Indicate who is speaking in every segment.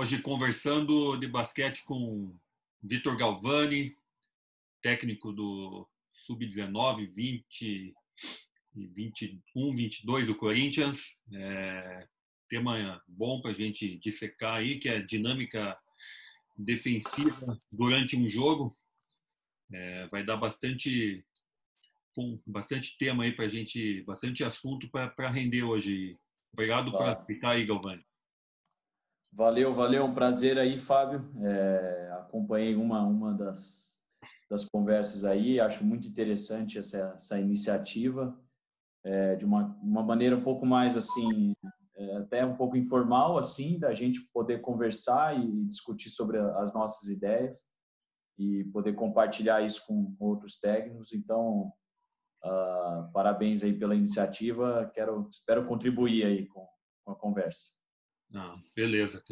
Speaker 1: Hoje conversando de basquete com Vitor Galvani, técnico do Sub-19, 20 e 21, 22 do Corinthians. É, tema bom para a gente dissecar aí, que é dinâmica defensiva durante um jogo. É, vai dar bastante bastante tema aí para a gente, bastante assunto para render hoje. Obrigado por ficar aí, Galvani.
Speaker 2: Valeu, valeu, um prazer aí, Fábio. É, acompanhei uma, uma das, das conversas aí, acho muito interessante essa, essa iniciativa, é, de uma, uma maneira um pouco mais assim, é, até um pouco informal, assim, da gente poder conversar e discutir sobre as nossas ideias e poder compartilhar isso com, outros técnicos. Então, uh, parabéns aí pela iniciativa, quero, espero contribuir aí com, com a conversa.
Speaker 1: Ah, beleza.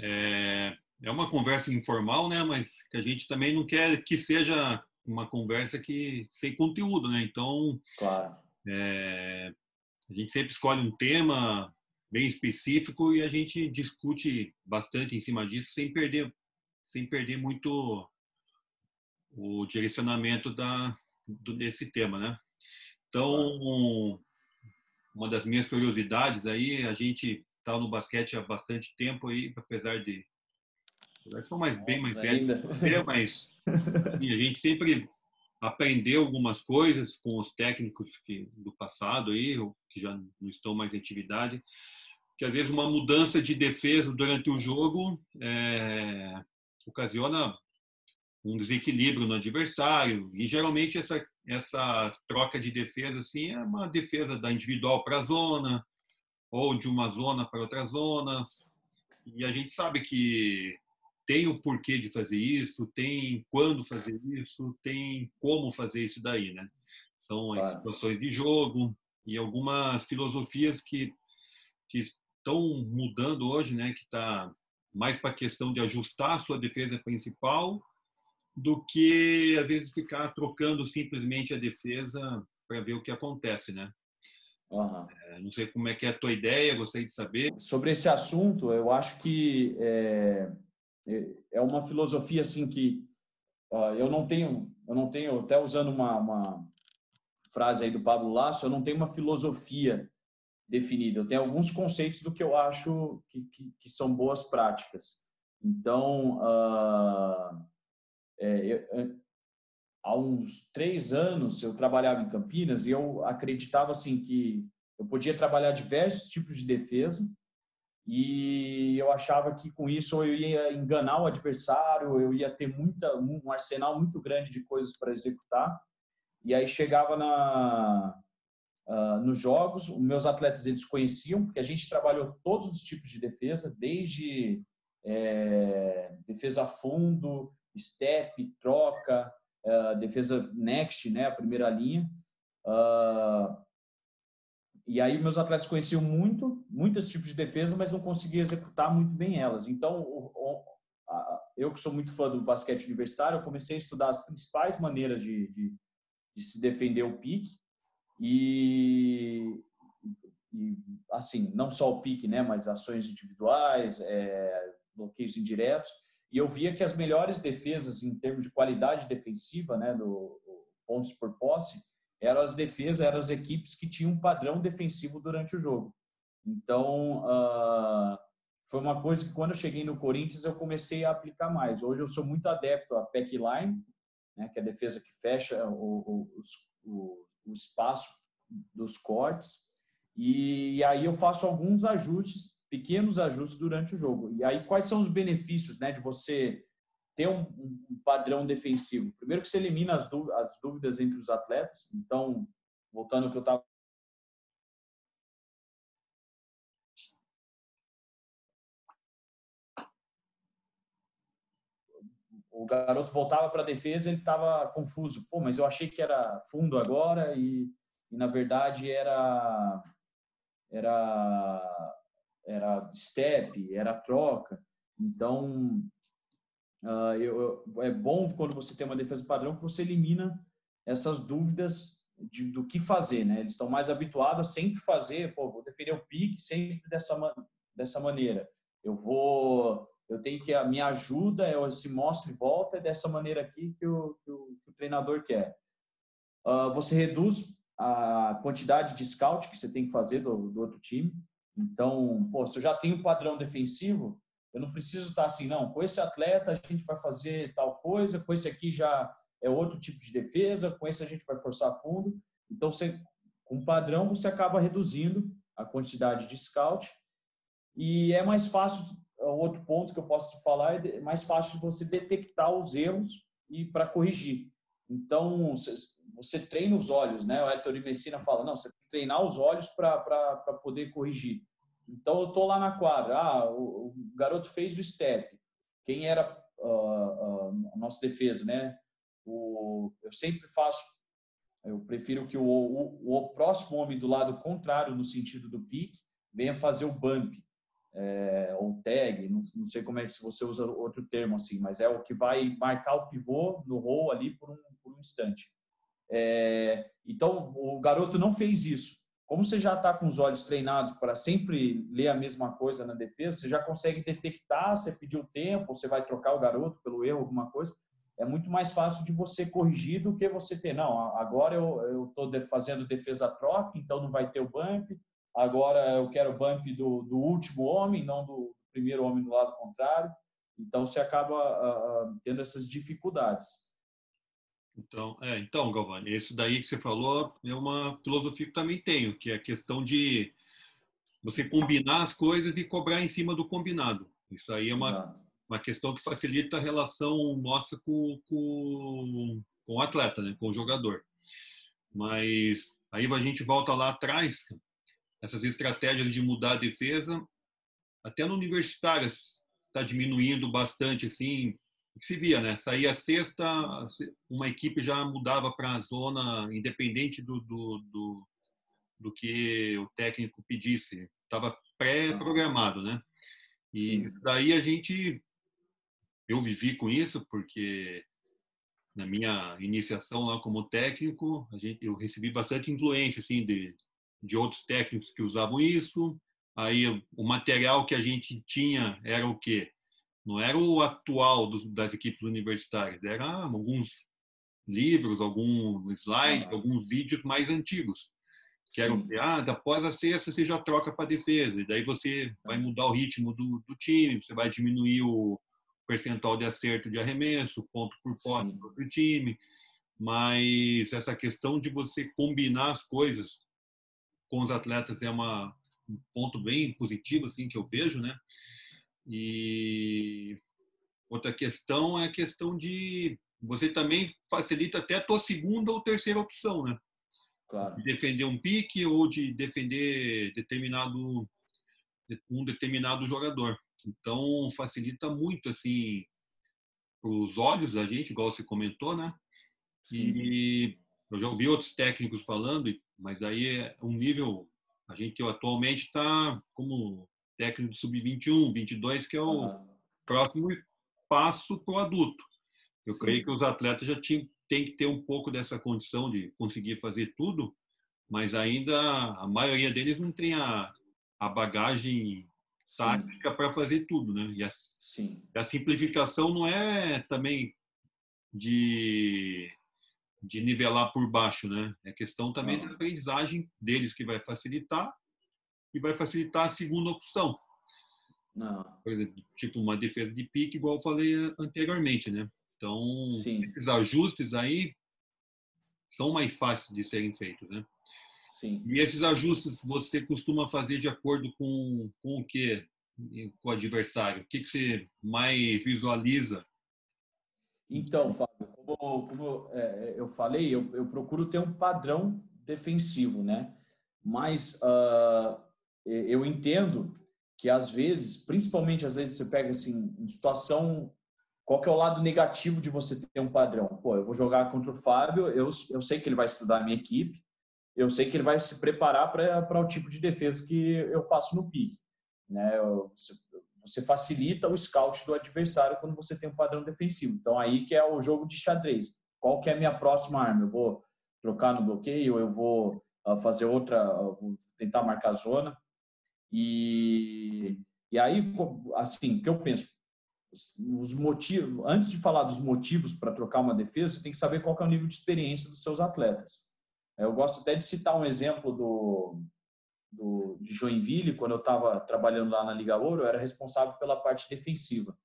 Speaker 1: É, é uma conversa informal, né? Mas que a gente também não quer que seja uma conversa que sem conteúdo, né? Então,
Speaker 2: claro.
Speaker 1: é, a gente sempre escolhe um tema bem específico e a gente discute bastante em cima disso, sem perder, sem perder muito o direcionamento da do, desse tema, né? Então, uma das minhas curiosidades aí, a gente está no basquete há bastante tempo aí, apesar de sou mais bem mais velho que você, mas assim, a gente sempre aprendeu algumas coisas com os técnicos que, do passado aí, que já não estão mais em atividade, que às vezes uma mudança de defesa durante o jogo é, ocasiona um desequilíbrio no adversário e geralmente essa essa troca de defesa assim é uma defesa da individual para a zona ou de uma zona para outra zona. E a gente sabe que tem o porquê de fazer isso, tem quando fazer isso, tem como fazer isso daí, né? São as claro. situações de jogo e algumas filosofias que, que estão mudando hoje, né? Que está mais para a questão de ajustar a sua defesa principal do que às vezes ficar trocando simplesmente a defesa para ver o que acontece, né? Uhum. É, não sei como é que é a tua ideia, gostaria de saber.
Speaker 2: Sobre esse assunto, eu acho que é, é, é uma filosofia assim que uh, eu não tenho, eu não tenho, até usando uma, uma frase aí do Pablo Lasso, eu não tenho uma filosofia definida. Eu tenho alguns conceitos do que eu acho que, que, que são boas práticas. Então, uh, é, há uns três anos eu trabalhava em Campinas e eu acreditava assim que eu podia trabalhar diversos tipos de defesa e eu achava que com isso eu ia enganar o adversário, eu ia ter muita, um arsenal muito grande de coisas para executar. E aí chegava na, uh, nos jogos, os meus atletas eles conheciam, porque a gente trabalhou todos os tipos de defesa, desde é, defesa a fundo, step, troca, uh, defesa next, né, a primeira linha. Uh, e aí meus atletas conheciam muito, muitos tipos de defesa, mas não conseguiam executar muito bem elas. Então, o, o, a, eu que sou muito fã do basquete universitário, eu comecei a estudar as principais maneiras de, de, de se defender o pique e, e, assim, não só o pique, né, mas ações individuais, é, bloqueios indiretos. E eu via que as melhores defesas em termos de qualidade defensiva, né, do pontos por posse, eram as defesas, eram as equipes que tinham um padrão defensivo durante o jogo. Então, uh, foi uma coisa que quando eu cheguei no Corinthians eu comecei a aplicar mais. Hoje eu sou muito adepto à pack line, né, que é a defesa que fecha o, o, o, o espaço dos cortes. E aí eu faço alguns ajustes pequenos ajustes durante o jogo. E aí, quais são os benefícios né, de você ter um, um padrão defensivo? Primeiro que você elimina as as dúvidas entre os atletas. Então, voltando ao que eu estava o garoto voltava para a defesa, ele estava confuso. Pô, mas eu achei que era fundo agora e, e na verdade era era era step, era troca. Então, uh, eu, eu, é bom quando você tem uma defesa padrão que você elimina essas dúvidas de, do que fazer, né? Eles estão mais habituados a sempre fazer, pô, vou defender o pique sempre dessa, dessa maneira. Eu vou eu tenho que a minha ajuda é esse mostra e volta é dessa maneira aqui que o, que o, que o treinador quer. Uh, você reduz a quantidade de scout que você tem que fazer do, do outro time. Então, pô, se eu já tenho padrão defensivo, eu não preciso estar assim, não, com esse atleta a gente vai fazer tal coisa, com esse aqui já é outro tipo de defesa, com esse a gente vai forçar fundo. Então, você, com padrão, você acaba reduzindo a quantidade de scout e é mais fácil, outro ponto que eu posso te falar, é mais fácil você detectar os erros e para corrigir. Então, você treina os olhos, né? O Héctor Messina fala, não, você treinar os olhos para poder corrigir. Então, eu estou lá na quadra, ah, o, o, garoto fez o step. Quem era uh, uh, a nossa defesa, né? O, eu sempre faço, eu prefiro que o, o, o próximo homem do lado contrário, no sentido do pique, venha fazer o bump é, ou tag, não, não, sei como é que se você usa outro termo assim, mas é o que vai marcar o pivô no roll ali por um, por um instante. É, então, o garoto não fez isso. Como você já está com os olhos treinados para sempre ler a mesma coisa na defesa, você já consegue detectar, você pediu tempo, você vai trocar o garoto pelo erro, alguma coisa. É muito mais fácil de você corrigir do que você ter. Não, agora eu estou fazendo defesa troca, então não vai ter o bump. Agora eu quero o bump do, do último homem, não do primeiro homem do lado contrário. Então você acaba uh, tendo essas dificuldades.
Speaker 1: Então, é, então, Galvani, esse daí que você falou é uma filosofia que também tenho, que é a questão de você combinar as coisas e cobrar em cima do combinado. Isso aí é uma, uma questão que facilita a relação nossa com, com, com o atleta, né, com o jogador. Mas aí a gente volta lá atrás, essas estratégias de mudar a defesa, até no universitárias está diminuindo bastante, assim, se via, né? Saía sexta, uma equipe já mudava para a zona, independente do, do, do, do, que o técnico pedisse. Estava pré-programado, né? E Sim. daí a gente, eu vivi com isso, porque na minha iniciação lá como técnico, a gente, eu recebi bastante influência, assim, de, de outros técnicos que usavam isso. Aí o material que a gente tinha era o quê? Não era o atual dos, das equipes universitárias, era alguns livros, algum slide, ah. alguns vídeos mais antigos. Que eram, ah, após a sexta você já troca para defesa, e daí você vai mudar o ritmo do, do time, você vai diminuir o percentual de acerto de arremesso, ponto por posse do outro time. Mas essa questão de você combinar as coisas com os atletas é uma, um ponto bem positivo assim que eu vejo, né? E outra questão é a questão de você também facilita até a tua segunda ou terceira opção, né? Claro. De defender um pique ou de defender determinado um determinado jogador. Então facilita muito assim os olhos da gente, igual você comentou, né? Sim. E eu já ouvi outros técnicos falando, mas aí é um nível a gente atualmente está como técnico do sub-21, 22, que é o uhum. próximo passo para o adulto. Eu Sim. creio que os atletas já tinham, têm que ter um pouco dessa condição de conseguir fazer tudo, mas ainda a maioria deles não tem a, a bagagem Sim. tática para fazer tudo, né? E a, Sim. a simplificação não é também de de nivelar por baixo, né? É questão também da aprendizagem deles que vai facilitar e vai facilitar a segunda opção. Não. Tipo uma defesa de pique, igual eu falei anteriormente, né? Então, Sim. esses ajustes aí são mais fáceis de serem feitos, né? Sim. E esses ajustes você costuma fazer de acordo com, com o que? Com o adversário? O que, que você mais visualiza?
Speaker 2: Então, Fábio, como, como é, eu falei, eu, eu procuro ter um padrão defensivo, né? Mas uh, eu entendo que às vezes, principalmente às vezes você pega assim, situação, qual que é o lado negativo de você ter um padrão? Pô, eu vou jogar contra o Fábio, eu, eu sei que ele vai estudar a minha equipe, eu sei que ele vai se preparar para o tipo de defesa que eu faço no pique. Né? Você, facilita o scout do adversário quando você tem um padrão defensivo. Então aí que é o jogo de xadrez. Qual que é a minha próxima arma? Eu vou trocar no bloqueio, eu vou uh, fazer outra, uh, vou tentar marcar zona. E, e aí, assim, que eu penso? os motivos, antes de falar dos motivos para trocar uma defesa, você tem que saber qual é o nível de experiência dos seus atletas. Eu gosto até de citar um exemplo do, do de Joinville, quando eu estava trabalhando lá na Liga Ouro, eu era responsável pela parte defensiva.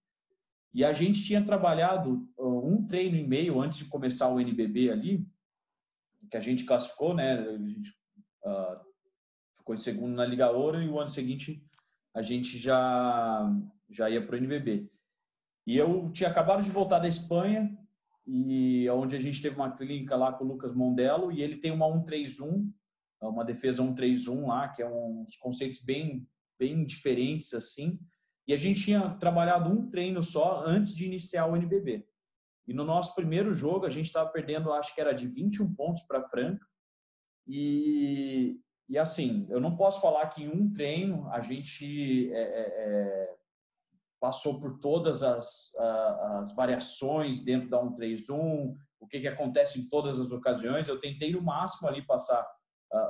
Speaker 2: E a gente tinha trabalhado uh, um treino e meio antes de começar o NBB ali, que a gente classificou, né? A gente uh, ficou em segundo na Liga Ouro e o ano seguinte a gente já já ia para o NBB. E eu tinha acabado de voltar da Espanha e onde a gente teve uma clínica lá com o Lucas Mondelo e ele tem uma 131, uma defesa 131 lá, que é uns conceitos bem bem diferentes assim. E a gente tinha trabalhado um treino só antes de iniciar o NBB. E no nosso primeiro jogo a gente estava perdendo, acho que era de 21 pontos para Franca. E, e assim, eu não posso falar que em um treino a gente é, é, é passou por todas as, as variações dentro da 131, o que, que acontece em todas as ocasiões. Eu tentei no máximo ali passar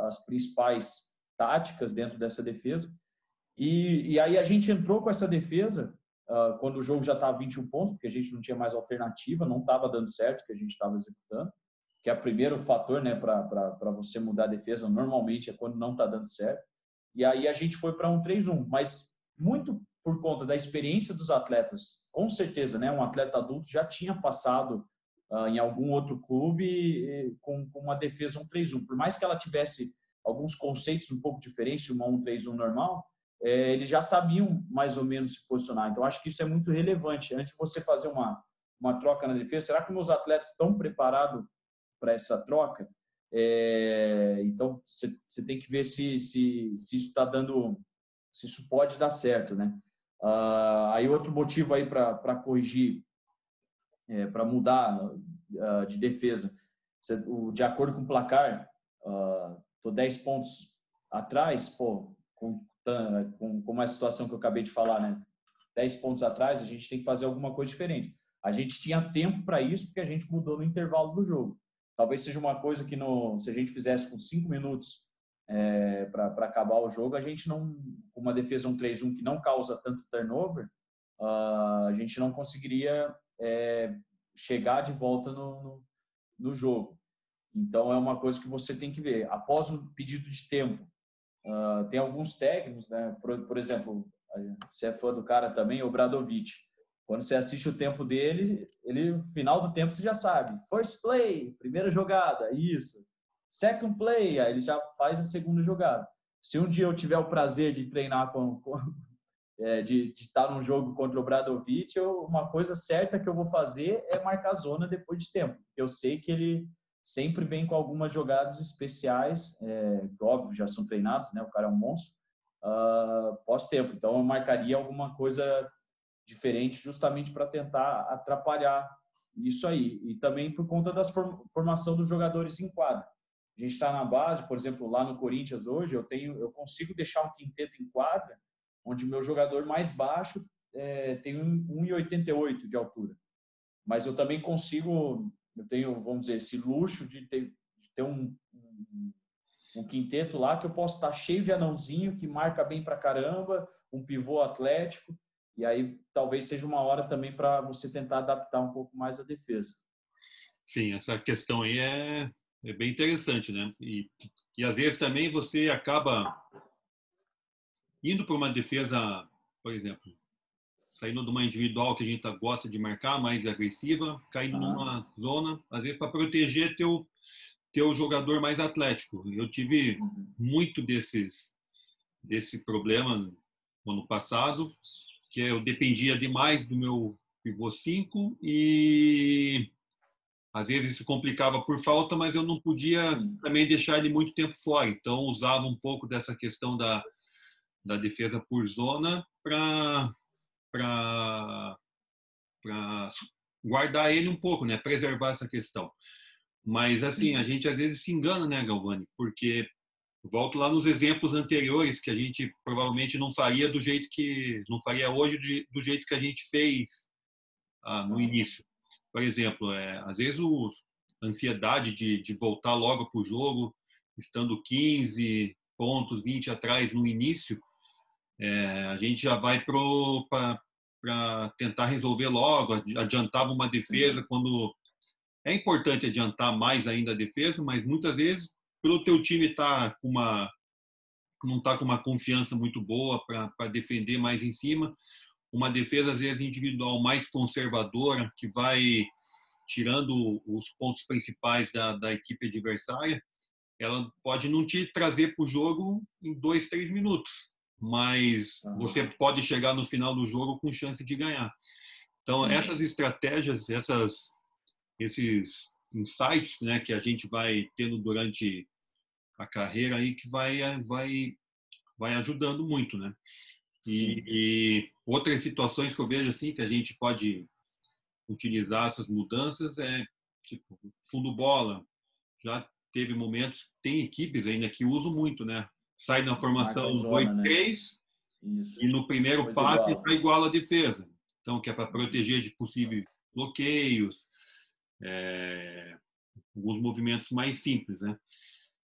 Speaker 2: as principais táticas dentro dessa defesa. E, e aí a gente entrou com essa defesa uh, quando o jogo já estava 21 pontos, porque a gente não tinha mais alternativa, não estava dando certo o que a gente estava executando, que é o primeiro fator né, para você mudar a defesa, normalmente é quando não está dando certo. E aí a gente foi para um 3-1, mas muito por conta da experiência dos atletas, com certeza, né, um atleta adulto já tinha passado uh, em algum outro clube com, com, uma defesa 1-3-1. Por mais que ela tivesse alguns conceitos um pouco diferentes de uma 1-3-1 normal, é, eles já sabiam mais ou menos se posicionar. Então, acho que isso é muito relevante. Antes de você fazer uma, uma troca na defesa, será que meus atletas estão preparados para essa troca? É, então, você tem que ver se, se, se isso está dando, se isso pode dar certo, né? Uh, aí outro motivo aí para corrigir, é, para mudar uh, de defesa, o, de acordo com o placar, uh, tô 10 pontos atrás, pô, com, com, com uma situação que eu acabei de falar, né? 10 pontos atrás, a gente tem que fazer alguma coisa diferente. A gente tinha tempo para isso porque a gente mudou no intervalo do jogo. Talvez seja uma coisa que no, se a gente fizesse com 5 minutos é, para acabar o jogo, a gente não, com uma defesa 1-3-1 que não causa tanto turnover, uh, a gente não conseguiria é, chegar de volta no, no, no, jogo. Então é uma coisa que você tem que ver. Após o pedido de tempo, uh, tem alguns técnicos, né? por, por exemplo, você é fã do cara também, o Bradovic. Quando você assiste o tempo dele, ele final do tempo você já sabe. First play, primeira jogada, isso Second play, aí ele já faz a segunda jogada. Se um dia eu tiver o prazer de treinar com, com é, de, de, estar num jogo contra o Bradovic, eu, uma coisa certa que eu vou fazer é marcar zona depois de tempo. Eu sei que ele sempre vem com algumas jogadas especiais, é, óbvio, já são treinados, né? O cara é um monstro, uh, pós-tempo. Então, eu marcaria alguma coisa diferente justamente para tentar atrapalhar isso aí. E também por conta da formação dos jogadores em quadra. A gente está na base, por exemplo, lá no Corinthians hoje, eu tenho, eu consigo deixar um quinteto em quadra, onde o meu jogador mais baixo é, tem 1,88 de altura. Mas eu também consigo, eu tenho, vamos dizer, esse luxo de ter, de ter um, um, um, quinteto lá que eu posso estar cheio de anãozinho, que marca bem pra caramba, um pivô atlético, e aí talvez seja uma hora também para você tentar adaptar um pouco mais a defesa.
Speaker 1: Sim, essa questão aí é é bem interessante, né? E, e às vezes também você acaba indo para uma defesa, por exemplo, saindo de uma individual que a gente gosta de marcar, mais agressiva, caindo ah. numa zona, às vezes para proteger teu teu jogador mais atlético. Eu tive uhum. muito desses desse problema no ano passado, que eu dependia demais do meu pivô 5 e às vezes se complicava por falta, mas eu não podia também deixar ele muito tempo fora. Então, usava um pouco dessa questão da, da defesa por zona para guardar ele um pouco, né? preservar essa questão. Mas, assim, a gente às vezes se engana, né, Galvani? Porque, volto lá nos exemplos anteriores, que a gente provavelmente não faria do jeito que. não faria hoje do jeito que a gente fez ah, no início por exemplo, é, às vezes o, a ansiedade de, de voltar logo para o jogo, estando 15 pontos, 20 atrás no início, é, a gente já vai para tentar resolver logo, adiantava uma defesa Sim. quando é importante adiantar mais ainda a defesa, mas muitas vezes pelo teu time estar tá com uma não está com uma confiança muito boa para defender mais em cima, uma defesa às vezes individual mais conservadora que vai tirando os pontos principais da, da equipe adversária, ela pode não te trazer para o jogo em dois, três minutos, mas você pode chegar no final do jogo com chance de ganhar. Então essas estratégias, essas esses insights né, que a gente vai tendo durante a carreira aí que vai vai vai ajudando muito, né? E, e, outras situações que eu vejo assim que a gente pode utilizar essas mudanças é tipo fundo bola. Já teve momentos, tem equipes ainda que usam muito, né? Sai na formação 2-3 né? e no primeiro pois passe está igual a defesa. Então, que é para proteger de possíveis bloqueios, é, alguns movimentos mais simples, né?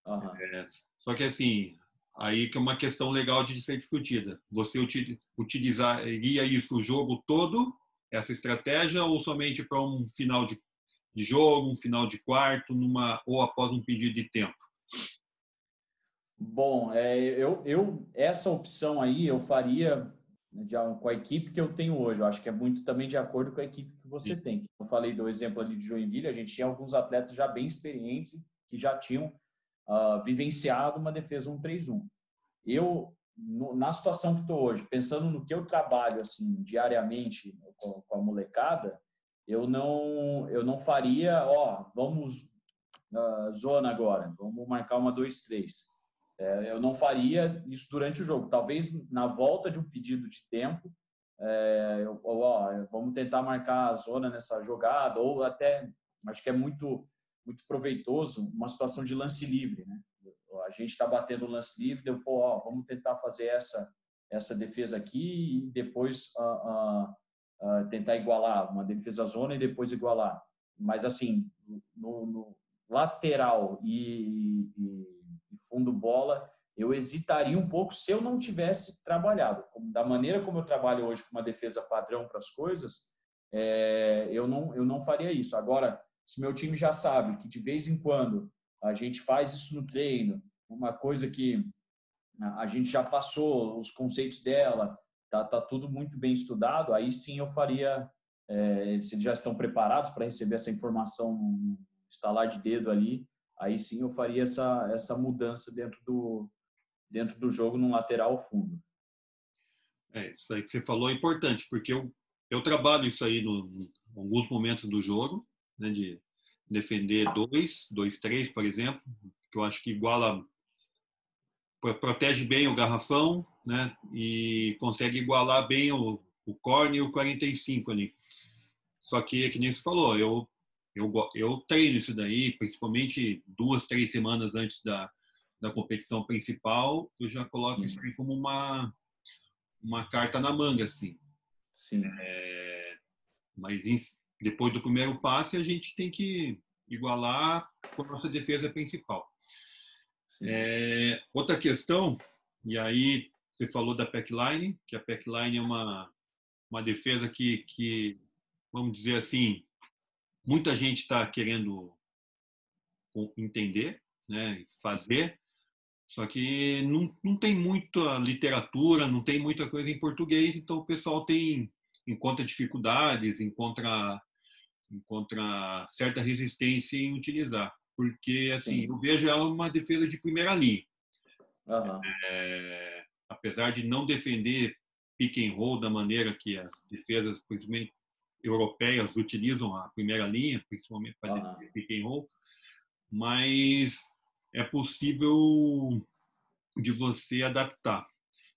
Speaker 1: Uhum. É, só que assim, aí que é uma questão legal de ser discutida. Você utilizaria isso o jogo todo, essa estratégia, ou somente para um final de, jogo, um final de quarto, numa ou após um pedido de tempo?
Speaker 2: Bom, é, eu, eu essa opção aí eu faria né, de, com a equipe que eu tenho hoje. Eu acho que é muito também de acordo com a equipe que você Sim. tem. Eu falei do exemplo ali de Joinville, a gente tinha alguns atletas já bem experientes que já tinham uh, vivenciado uma defesa 1-3-1. Eu, no, na situação que estou hoje, pensando no que eu trabalho assim diariamente com, com, a molecada, eu não, eu não faria, ó, vamos uh, zona agora, vamos marcar uma 2-3 é, eu não faria isso durante o jogo. Talvez na volta de um pedido de tempo, é, eu, ó, vamos tentar marcar a zona nessa jogada, ou até, acho que é muito, muito proveitoso uma situação de lance livre. Né? A gente está batendo o lance livre, deu, pô, ó, vamos tentar fazer essa, essa defesa aqui e depois uh, uh, uh, tentar igualar, uma defesa zona e depois igualar. Mas, assim, no, no lateral e, e fundo bola, eu hesitaria um pouco se eu não tivesse trabalhado. Da maneira como eu trabalho hoje com uma defesa padrão para as coisas, é, eu, não, eu não faria isso. Agora, se meu time já sabe que de vez em quando a gente faz isso no treino, uma coisa que a gente já passou os conceitos dela, tá, tá tudo muito bem estudado, aí sim eu faria, é, se eles já estão preparados para receber essa informação, estalar de dedo ali, aí sim eu faria essa, essa mudança dentro do, dentro do jogo no lateral fundo.
Speaker 1: É, isso aí que você falou é importante, porque eu, eu trabalho isso aí em alguns momentos do jogo, né, de defender dois, dois, três, por exemplo, que eu acho que iguala, protege bem o garrafão, né, e consegue igualar bem o, o corne e o 45 ali. Só que, é que nem você falou, eu eu, eu treino isso daí, principalmente duas, três semanas antes da, da competição principal, eu já coloco isso aí como uma, uma carta na manga, assim.
Speaker 2: Sim.
Speaker 1: É, mas depois do primeiro passe, a gente tem que igualar com a nossa defesa principal. É, outra questão, e aí você falou da packline, que a packline é uma, uma defesa que, que, vamos dizer assim, muita gente está querendo entender, né, fazer, só que não, não tem muita literatura, não tem muita coisa em português, então o pessoal tem encontra dificuldades, encontra encontra certa resistência em utilizar, porque assim Sim. eu vejo ela uma defesa de primeira linha. Uhum. É, apesar de não defender pick and roll da maneira que as defesas, principalmente europeias utilizam a primeira linha, principalmente para ah. pick and roll, mas é possível de você adaptar.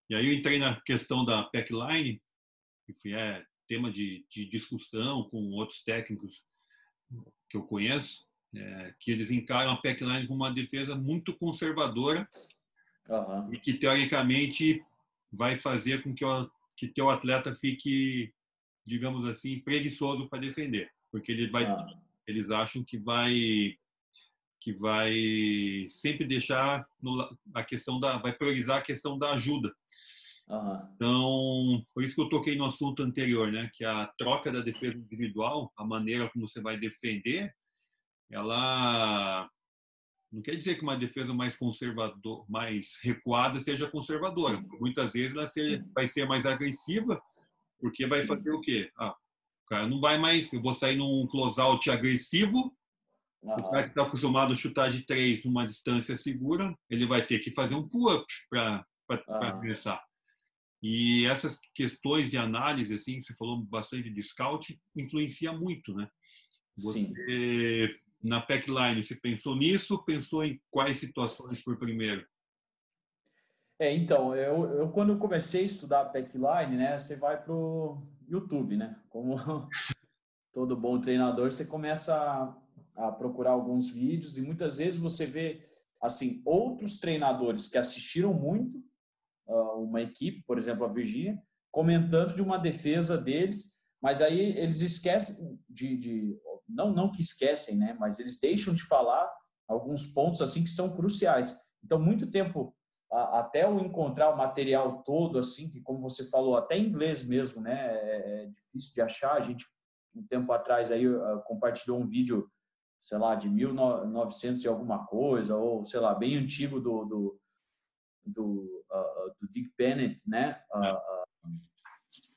Speaker 1: E aí eu entrei na questão da packline, que foi é, tema de, de discussão com outros técnicos que eu conheço, é, que eles encaram a packline como uma defesa muito conservadora uhum. e que teoricamente vai fazer com que o que teu atleta fique digamos assim, preguiçoso para defender, porque ele vai, ah. eles acham que vai que vai sempre deixar no, a questão da vai priorizar a questão da ajuda. Uhum. Então, por isso que eu toquei no assunto anterior, né? Que a troca da defesa individual, a maneira como você vai defender, ela não quer dizer que uma defesa mais conservador, mais recuada seja conservadora. Muitas vezes ela seja, vai ser mais agressiva, porque vai fazer o quê? Ah, o cara não vai mais, eu vou sair num close-out agressivo, uhum. o cara que está acostumado a chutar de três numa distância segura, ele vai ter que fazer um pull-up para uhum. começar. E essas questões de análise, assim, você falou bastante de scout, influencia muito, né? Você, Sim. na packline, você pensou nisso? Pensou em quais situações por primeiro?
Speaker 2: É, então, eu, eu quando eu comecei a estudar packline, né, você vai pro YouTube, né? Como todo bom treinador, você começa a, a procurar alguns vídeos e muitas vezes você vê, assim, outros treinadores que assistiram muito uma equipe, por exemplo, a Virgínia, comentando de uma defesa deles, mas aí eles esquecem de, de, não não que esquecem, né, mas eles deixam de falar alguns pontos assim que são cruciais. Então, muito tempo até eu encontrar o material todo assim, que como você falou, até em inglês mesmo, né, é, é difícil de achar. A gente um tempo atrás aí compartilhou um vídeo, sei lá, de 1900 e alguma coisa, ou sei lá, bem antigo do, do do, uh, do Dick Bennett, né? Uh,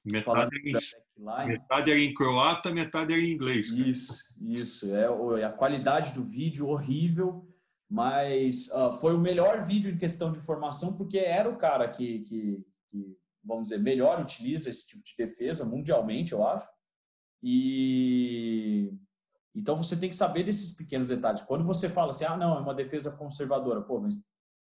Speaker 1: metade, em, metade era em croata, metade era em inglês.
Speaker 2: Isso, isso. É, a qualidade do vídeo horrível, mas uh, foi o melhor vídeo em questão de formação, porque era o cara que, que, que, vamos dizer, melhor utiliza esse tipo de defesa mundialmente, eu acho. E então você tem que saber desses pequenos detalhes. Quando você fala assim, ah, não, é uma defesa conservadora, pô, mas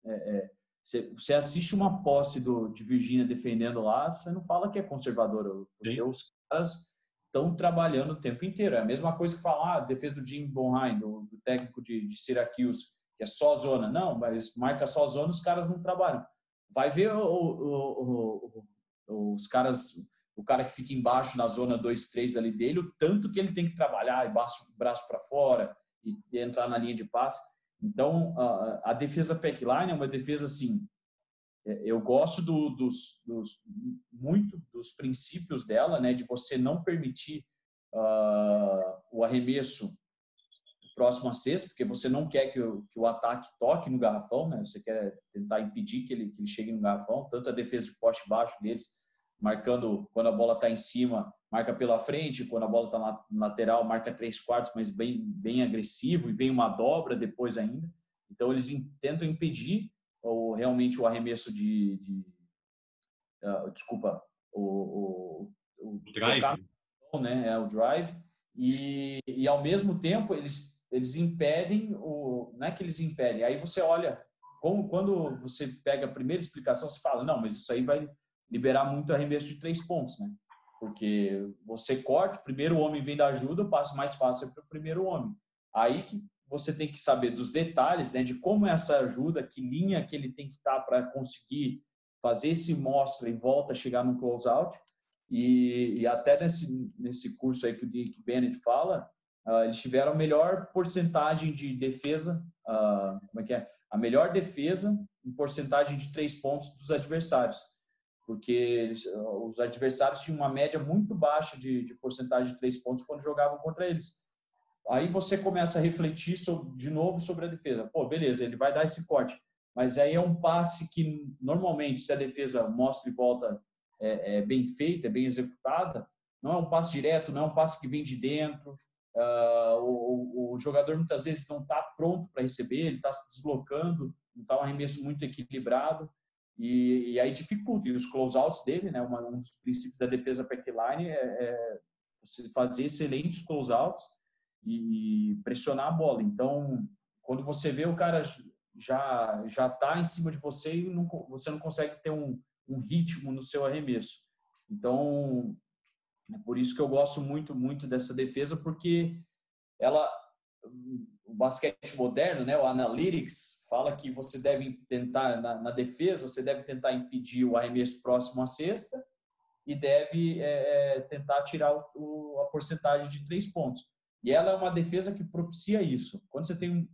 Speaker 2: é, é, você, assiste uma posse do, de Virgínia defendendo lá, você não fala que é conservadora, porque Sim. os caras estão trabalhando o tempo inteiro. É a mesma coisa que falar a defesa do Jim Bonheim, do, do técnico de, de Syracuse, que é só zona. Não, mas marca só zona, os caras não trabalham. Vai ver o, o, o, os caras, o cara que fica embaixo na zona 2, 3 ali dele, o tanto que ele tem que trabalhar, e braço, braço para fora, e, e entrar na linha de passe. Então, a, a defesa packline é uma defesa assim. É, eu gosto do, dos, dos, muito dos princípios dela, né, de você não permitir uh, o arremesso próximo à cesta, porque você não quer que o, que o ataque toque no garrafão, né? Você quer tentar impedir que ele, que ele chegue no garrafão, tanto a defesa de poste baixo deles, marcando quando a bola está em cima, marca pela frente, quando a bola está na lateral, marca três quartos, mas bem, bem agressivo, e vem uma dobra depois ainda. Então, eles tentam impedir ou realmente o arremesso de. de uh, desculpa, o, o, o
Speaker 1: drive.
Speaker 2: Tocar, né? É o drive. E, e ao mesmo tempo, eles, eles impedem o. Não é que eles impedem, aí você olha. Como, quando você pega a primeira explicação, você fala, não, mas isso aí vai liberar muito arremesso de três pontos, né? Porque você corta, o primeiro homem vem da ajuda, o passo mais fácil é para o primeiro homem. Aí que você tem que saber dos detalhes, né, de como é essa ajuda, que linha que ele tem que estar tá para conseguir fazer esse mostra e volta a chegar no close-out. E, e, até nesse, nesse curso aí que o Dick Bennett fala, uh, eles tiveram a melhor porcentagem de defesa, uh, como é que é? A melhor defesa em porcentagem de três pontos dos adversários porque eles, os adversários tinham uma média muito baixa de, de, porcentagem de três pontos quando jogavam contra eles. Aí você começa a refletir sobre, de novo sobre a defesa. Pô, beleza, ele vai dar esse corte, mas aí é um passe que normalmente, se a defesa mostra e volta é, é bem feita, é bem executada, não é um passe direto, não é um passe que vem de dentro. Uh, o, o, jogador muitas vezes não está pronto para receber, ele está se deslocando, não está um arremesso muito equilibrado. E, e aí dificulta. E os closeouts dele, né, uma, um dos princípios da defesa backline é, é fazer excelentes closeouts e, pressionar a bola. Então, quando você vê o cara já já está em cima de você e não, você não consegue ter um, um ritmo no seu arremesso. Então, é por isso que eu gosto muito muito dessa defesa porque ela o basquete moderno, né, o analytics fala que você deve tentar, na, na, defesa, você deve tentar impedir o arremesso próximo à cesta e deve é, é, tentar tirar o, o, a porcentagem de três pontos. E ela é uma defesa que propicia isso. Quando você tem um,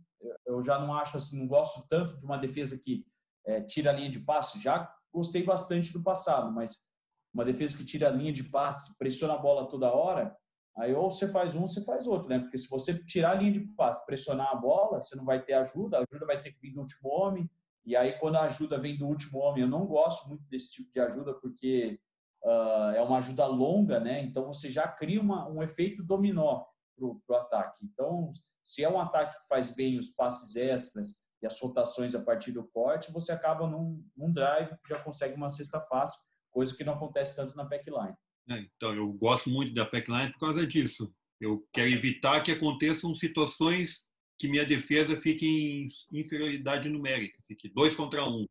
Speaker 2: eu já não acho assim, não gosto tanto de uma defesa que é, tira a linha de passe, já gostei bastante do passado, mas uma defesa que tira a linha de passe, pressiona a bola toda hora, aí ou você faz um, você faz outro, né? Porque se você tirar a linha de passe, pressionar a bola, você não vai ter ajuda, a ajuda vai ter que vir do último homem, e aí quando a ajuda vem do último homem, eu não gosto muito desse tipo de ajuda, porque uh, é uma ajuda longa, né? Então você já cria uma, um efeito dominó para o ataque. Então, se é um ataque que faz bem os passes extras e as rotações a partir do corte, você acaba num, num drive que já consegue uma cesta fácil, coisa que não acontece tanto na backline.
Speaker 1: É, então, eu gosto muito da backline por causa disso. Eu quero evitar que aconteçam situações que minha defesa fique em inferioridade numérica, fique dois contra um.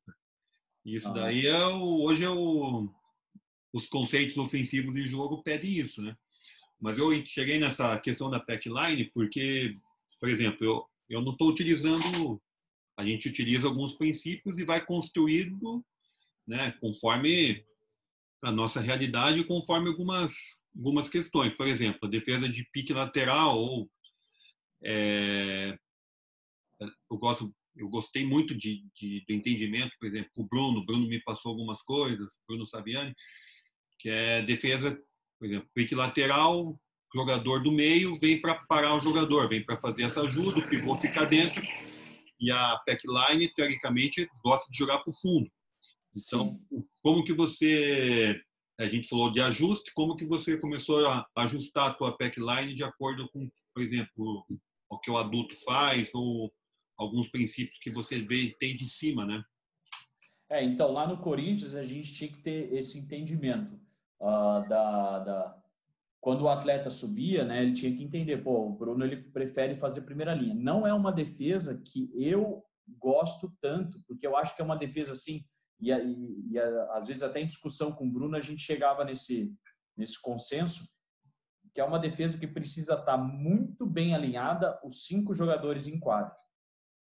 Speaker 1: Isso daí é o, hoje é o, os conceitos ofensivos de jogo pedem isso, né? Mas eu cheguei nessa questão da backline porque por exemplo, eu, eu não estou utilizando, a gente utiliza alguns princípios e vai construindo, né, conforme a nossa realidade, conforme algumas algumas questões. Por exemplo, a defesa de pique lateral ou é, eu gosto eu gostei muito de, de, do entendimento, por exemplo, o Bruno, o Bruno me passou algumas coisas, Bruno Saviani, que é defesa, por exemplo, pique lateral, jogador do meio vem para parar o jogador, vem para fazer essa ajuda, o pivô fica dentro e a backline, teoricamente, gosta de jogar para o fundo. Então, Sim. como que você, a gente falou de ajuste, como que você começou a ajustar a tua backline de acordo com, por exemplo, o que o adulto faz ou alguns princípios que você vê tem de cima, né?
Speaker 2: É, então lá no Corinthians a gente tinha que ter esse entendimento uh, da, da quando o atleta subia, né, ele tinha que entender, pô, o Bruno ele prefere fazer primeira linha. Não é uma defesa que eu gosto tanto, porque eu acho que é uma defesa assim, e, e, e às vezes até em discussão com o Bruno a gente chegava nesse, nesse consenso, que é uma defesa que precisa estar muito bem alinhada os cinco jogadores em quadro.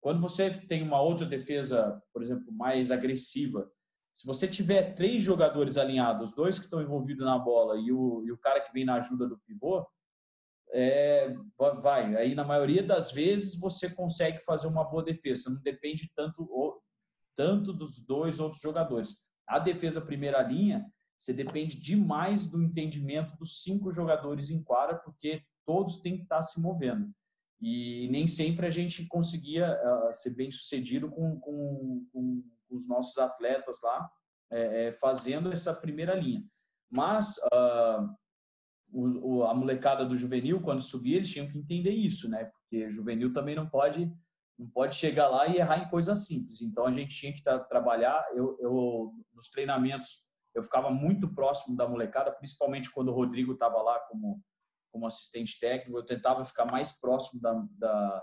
Speaker 2: Quando você tem uma outra defesa, por exemplo, mais agressiva, se você tiver três jogadores alinhados, dois que estão envolvidos na bola e o, e o cara que vem na ajuda do pivô, é, vai. Aí, na maioria das vezes, você consegue fazer uma boa defesa. Não depende tanto, tanto dos dois outros jogadores. A defesa primeira linha, você depende demais do entendimento dos cinco jogadores em quadra, porque todos têm que estar se movendo. E nem sempre a gente conseguia uh, ser bem sucedido com, com, com os nossos atletas lá é, é, fazendo essa primeira linha. Mas uh, o, a molecada do juvenil, quando subir, eles tinham que entender isso, né? Porque juvenil também não pode não pode chegar lá e errar em coisas simples. Então a gente tinha que tra trabalhar. Eu, eu nos treinamentos eu ficava muito próximo da molecada, principalmente quando o Rodrigo estava lá como como assistente técnico. Eu tentava ficar mais próximo da, da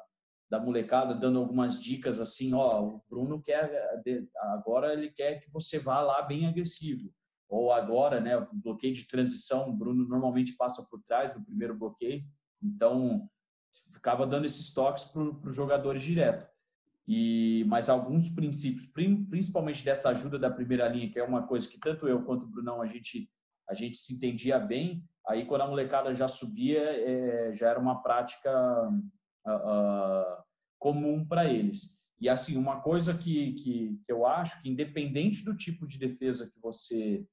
Speaker 2: da molecada dando algumas dicas assim, ó, o Bruno quer agora ele quer que você vá lá bem agressivo. Ou agora, né, bloqueio de transição, o Bruno normalmente passa por trás do primeiro bloqueio. Então, ficava dando esses toques para os jogadores direto. E mas alguns princípios, principalmente dessa ajuda da primeira linha, que é uma coisa que tanto eu quanto o Brunão a gente a gente se entendia bem. Aí quando a molecada já subia, é, já era uma prática uh, comum para eles. E assim, uma coisa que, que, que, eu acho que, independente do tipo de defesa que você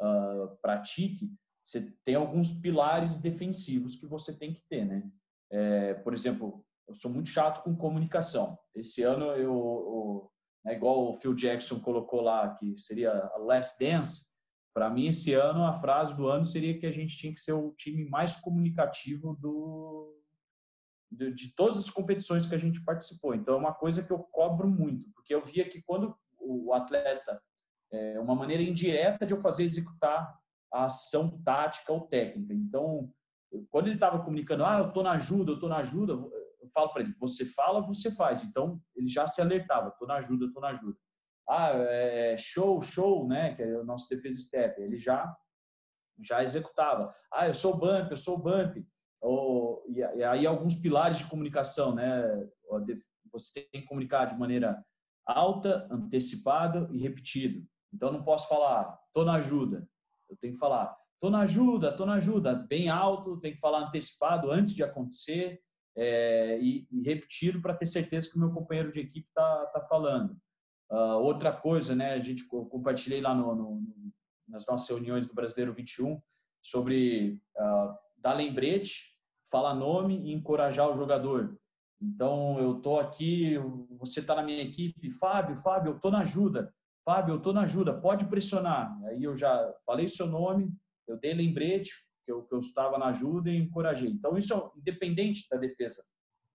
Speaker 2: uh, pratique, você tem alguns pilares defensivos que você tem que ter, né? É, por exemplo, eu sou muito chato com comunicação. Esse ano eu, eu é igual o Phil Jackson colocou lá, que seria a Last Dance. Para mim, esse ano, a frase do ano seria que a gente tinha que ser o time mais comunicativo do, de, de, todas as competições que a gente participou. Então, é uma coisa que eu cobro muito, porque eu via que quando o atleta, é uma maneira indireta de eu fazer executar a ação tática ou técnica. Então, quando ele estava comunicando, ah, eu estou na ajuda, eu estou na ajuda, eu falo para ele, você fala, você faz. Então, ele já se alertava, estou na ajuda, estou na ajuda. Ah, é show, show, né, que é o nosso defesa step. Ele já já executava. Ah, eu sou bump, eu sou bump ou, e, e aí alguns pilares de comunicação, né? Você tem que comunicar de maneira alta, antecipada e repetido. Então não posso falar, tô na ajuda. Eu tenho que falar, tô na ajuda, tô na ajuda, bem alto, tem que falar antecipado antes de acontecer é, e, e para ter certeza que o meu companheiro de equipe tá, tá falando. Uh, outra coisa, né, a gente compartilhei lá no, no, nas nossas reuniões do Brasileiro 21 sobre uh, dar lembrete, falar nome e encorajar o jogador. Então, eu tô aqui, você está na minha equipe, Fábio, Fábio, eu tô na ajuda. Fábio, eu tô na ajuda, pode pressionar. Aí eu já falei o seu nome, eu dei lembrete, que eu, que eu estava na ajuda e encorajei. Então, isso é independente da defesa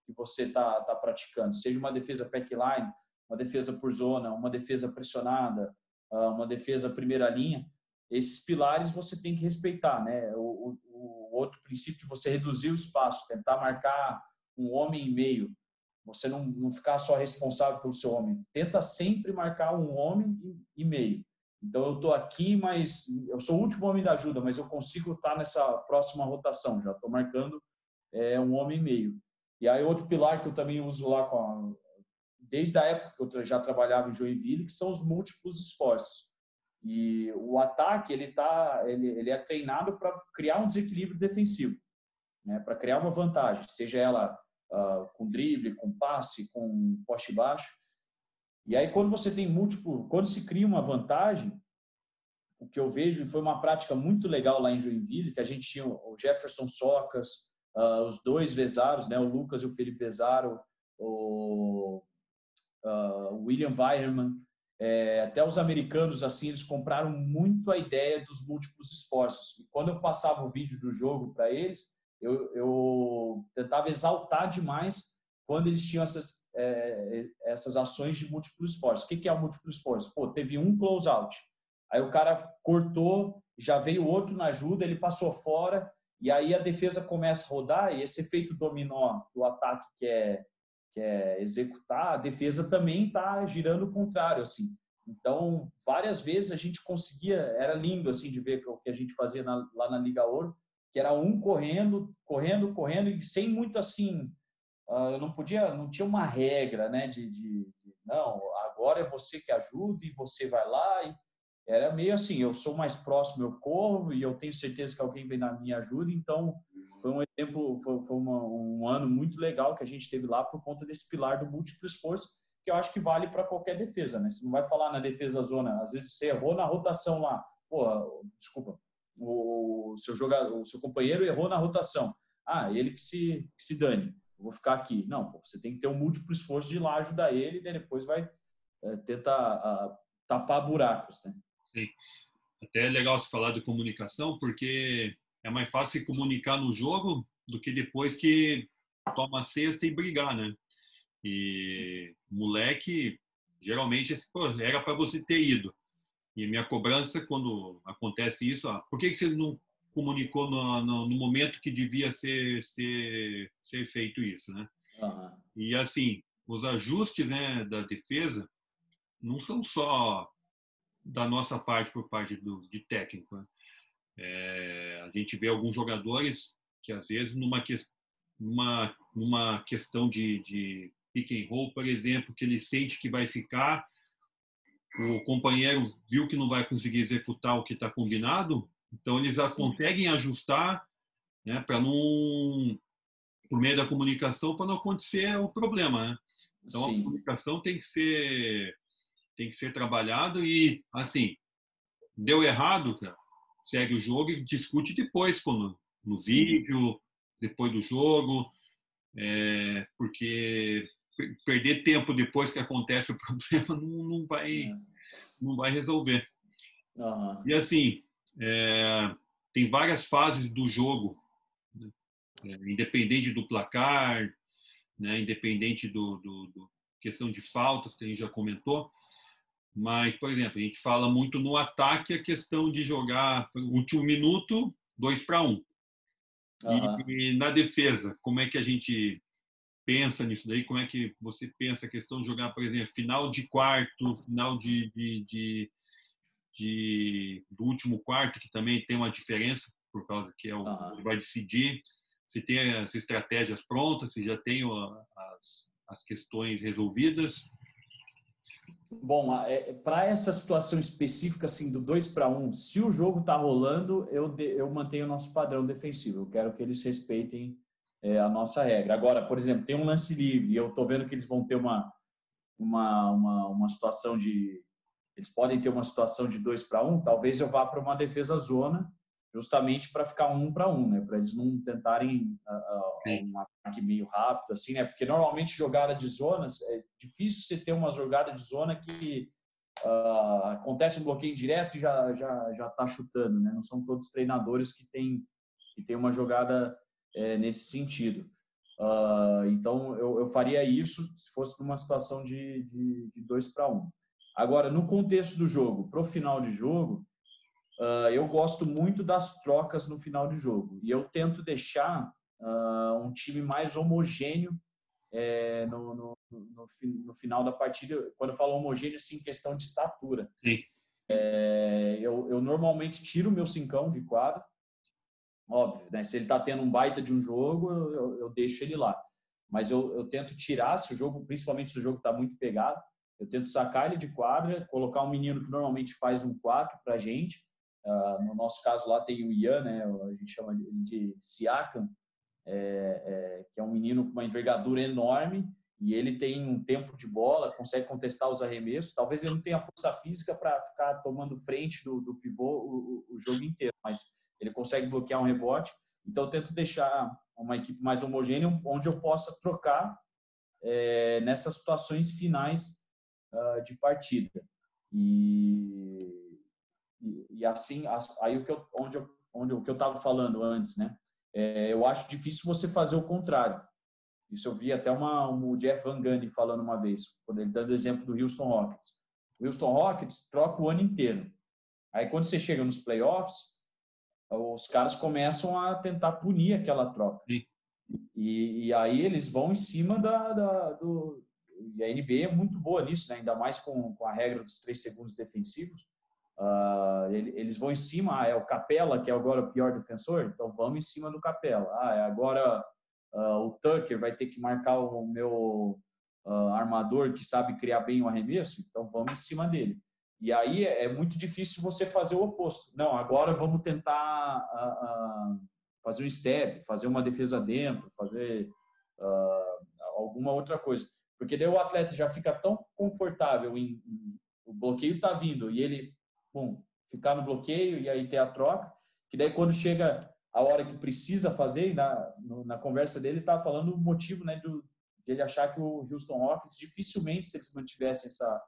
Speaker 2: que você está tá praticando, seja uma defesa backline, uma defesa por zona, uma defesa pressionada, ah, uma defesa primeira linha, esses pilares você tem que respeitar, né? O, o, o outro princípio de você reduzir o espaço, tentar marcar um homem e meio, você não, não ficar só responsável pelo seu homem. Tenta sempre marcar um homem e meio. Então eu estou aqui, mas eu sou o último homem da ajuda, mas eu consigo estar nessa próxima rotação. Já estou marcando é, um homem e meio. E aí outro pilar que eu também uso lá a, desde a época que eu já trabalhava em Joinville, que são os múltiplos esforços. E o ataque ele tá, ele, ele é treinado para criar um desequilíbrio defensivo, né? Para criar uma vantagem, seja ela uh, com drible, com passe, com poste baixo. E aí, quando você tem múltiplo, quando se cria uma vantagem, o que eu vejo, e foi uma prática muito legal lá em Joinville, que a gente tinha o Jefferson Socas, uh, os dois Vezaros, né, o Lucas e o Felipe Vezaro, o uh, William Weierman, é, até os americanos, assim, eles compraram muito a ideia dos múltiplos esforços. E quando eu passava o vídeo do jogo para eles, eu, eu tentava exaltar demais quando eles tinham essas, é, essas ações de múltiplos esforços. O que, que é o múltiplo esforço? Pô, teve um close-out, aí o cara cortou, já veio outro na ajuda, ele passou fora, e aí a defesa começa a rodar, e esse efeito dominó que o ataque quer, quer executar, a defesa também está girando o contrário, assim. Então, várias vezes a gente conseguia, era lindo assim de ver o que a gente fazia na, lá na Liga Ouro, que era um correndo, correndo, correndo e sem muito assim, eu não podia, não tinha uma regra, né, de, de, de, não, agora é você que ajuda e você vai lá e era meio assim, eu sou mais próximo, eu corro e eu tenho certeza que alguém vem na minha ajuda, então foi um exemplo, foi, foi uma, um ano muito legal que a gente teve lá por conta desse pilar do múltiplo esforço, que eu acho que vale para qualquer defesa, né? Você não vai falar na defesa zona, às vezes você errou na rotação lá, pô, desculpa, o seu jogador, o seu companheiro errou na rotação. Ah, ele que se, que se dane, eu vou ficar aqui. Não, pô, você tem que ter um múltiplo esforço de ir lá ajudar ele e depois vai é, tentar a, tapar buracos. Né?
Speaker 1: Sim. Até é legal se falar de comunicação, porque é mais fácil comunicar no jogo do que depois que toma a cesta e brigar, né? E moleque, geralmente, era para você ter ido. E minha cobrança, quando acontece isso, ah, por que você não comunicou no, no, no, momento que devia ser, ser, ser feito isso, né? Uhum. E assim, os ajustes né, da defesa não são só da nossa parte por parte do, de técnico. Né? É, a gente vê alguns jogadores que às vezes numa, que, numa, numa questão de, de pick and roll, por exemplo, que ele sente que vai ficar o companheiro viu que não vai conseguir executar o que está combinado, então eles já conseguem ajustar né, para não, por meio da comunicação, para não acontecer o problema. Né? Então Sim. a comunicação tem que ser tem que ser trabalhado e assim deu errado, cara, segue o jogo e discute depois quando, no vídeo, depois do jogo, é, porque perder tempo depois que acontece o problema não, não vai é. não vai resolver. Uhum. E assim, é, tem várias fases do jogo, né? é, independente do placar, né? independente do, do, do, questão de faltas que a gente já comentou. Mas, por exemplo, a gente fala muito no ataque a questão de jogar último minuto, dois para um. Uhum. E, e na defesa, como é que a gente pensa nisso daí? Como é que você pensa a questão de jogar, por exemplo, final de quarto, final de, de, de, de do último quarto, que também tem uma diferença, por causa que é o uhum. que vai decidir. Se tem as estratégias prontas, se já tem as, as questões resolvidas.
Speaker 2: Bom, é, para essa situação específica assim do 2 para 1, um, se o jogo está rolando, eu, eu mantenho o nosso padrão defensivo. Eu quero que eles respeitem é, a nossa regra. Agora, por exemplo, tem um lance livre e eu estou vendo que eles vão ter uma uma, uma, uma situação de. Eles podem ter uma situação de dois para um, talvez eu vá para uma defesa zona, justamente para ficar um para um, né? Para eles não tentarem uh, um ataque meio rápido, assim, né? Porque normalmente jogada de zonas é difícil você ter uma jogada de zona que uh, acontece um bloqueio direto e já já já está chutando, né? Não são todos treinadores que têm que tem uma jogada é, nesse sentido. Uh, então, eu, eu, faria isso se fosse numa situação de, de, de dois para um. Agora, no contexto do jogo, para o final de jogo, uh, eu gosto muito das trocas no final de jogo. E eu tento deixar uh, um time mais homogêneo é, no, no, no, no, final da partida. Quando eu falo homogêneo, sim, questão de estatura. É, eu, eu normalmente tiro o meu cincão de quadro, Óbvio, né? Se ele está tendo um baita de um jogo, eu, eu deixo ele lá. Mas eu, eu, tento tirar, se o jogo, principalmente se o jogo está muito pegado, eu tento sacar ele de quadra, colocar um menino que normalmente faz um 4 para a gente. Uh, no nosso caso lá tem o Ian, né? A gente chama ele de Siakam, é, é, que é um menino com uma envergadura enorme e ele tem um tempo de bola, consegue contestar os arremessos. Talvez ele não tenha força física para ficar tomando frente do, do pivô o, o, jogo inteiro, mas ele consegue bloquear um rebote. Então, eu tento deixar uma equipe mais homogênea, onde eu possa trocar é, nessas situações finais uh, de partida. E, e, e, assim, aí o que eu, onde eu, onde o que eu estava falando antes, né? É, eu acho difícil você fazer o contrário. Isso eu vi até uma, um, o Jeff Van Gundy falando uma vez, quando ele dando o exemplo do Houston Rockets. O Houston Rockets troca o ano inteiro. Aí quando você chega nos playoffs, os caras começam a tentar punir aquela troca. E, e, aí eles vão em cima da, da, do. E a NBA é muito boa nisso, né? ainda mais com, com a regra dos três segundos defensivos. Uh, eles vão em cima, ah, é o Capela, que é agora o pior defensor, então vamos em cima do Capela. Ah, é agora uh, o Tucker vai ter que marcar o meu uh, armador que sabe criar bem o arremesso, então vamos em cima dele. E aí é, é muito difícil você fazer o oposto. Não, agora vamos tentar fazer um step, fazer uma defesa dentro, fazer alguma outra coisa. Porque daí o atleta já fica tão confortável em, em o bloqueio está vindo e ele, bom, ficar no bloqueio e aí ter a troca, que daí quando chega a hora que precisa fazer, na, na conversa dele estava falando o motivo, né, do, de ele achar que o Houston Rockets dificilmente se eles mantivessem essa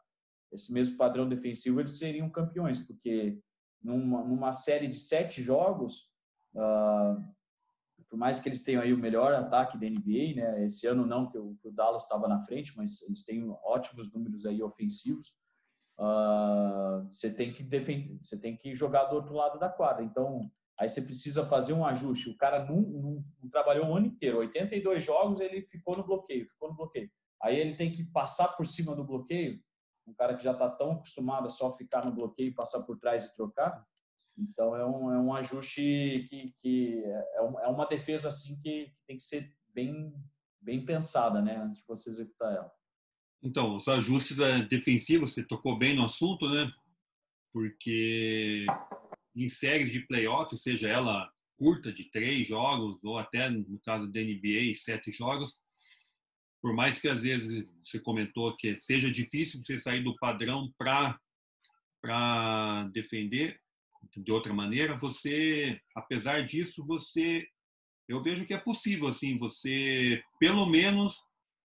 Speaker 2: esse mesmo padrão defensivo, eles seriam campeões, porque numa, numa série de sete jogos, uh, por mais que eles tenham aí o melhor ataque da NBA, né? Esse ano não, que o, Dallas estava na frente, mas eles têm ótimos números aí ofensivos. Uh, você tem que defender, você tem que jogar do outro lado da quadra. Então, aí você precisa fazer um ajuste. O cara não, não, não trabalhou o ano inteiro, 82 jogos ele ficou no bloqueio, ficou no bloqueio. Aí ele tem que passar por cima do bloqueio um cara que já está tão acostumado a só ficar no bloqueio, passar por trás e trocar. Então é um, é um ajuste que, que é, é, é uma defesa assim que tem que ser bem, bem pensada, né, antes de você executar ela.
Speaker 1: Então, os ajustes é, defensivos, você tocou bem no assunto, né? Porque em séries de playoff, seja ela curta de três jogos ou até no caso da NBA sete jogos, por mais que às vezes você comentou que seja difícil você sair do padrão para para defender de outra maneira, você, apesar disso, você eu vejo que é possível assim, você pelo menos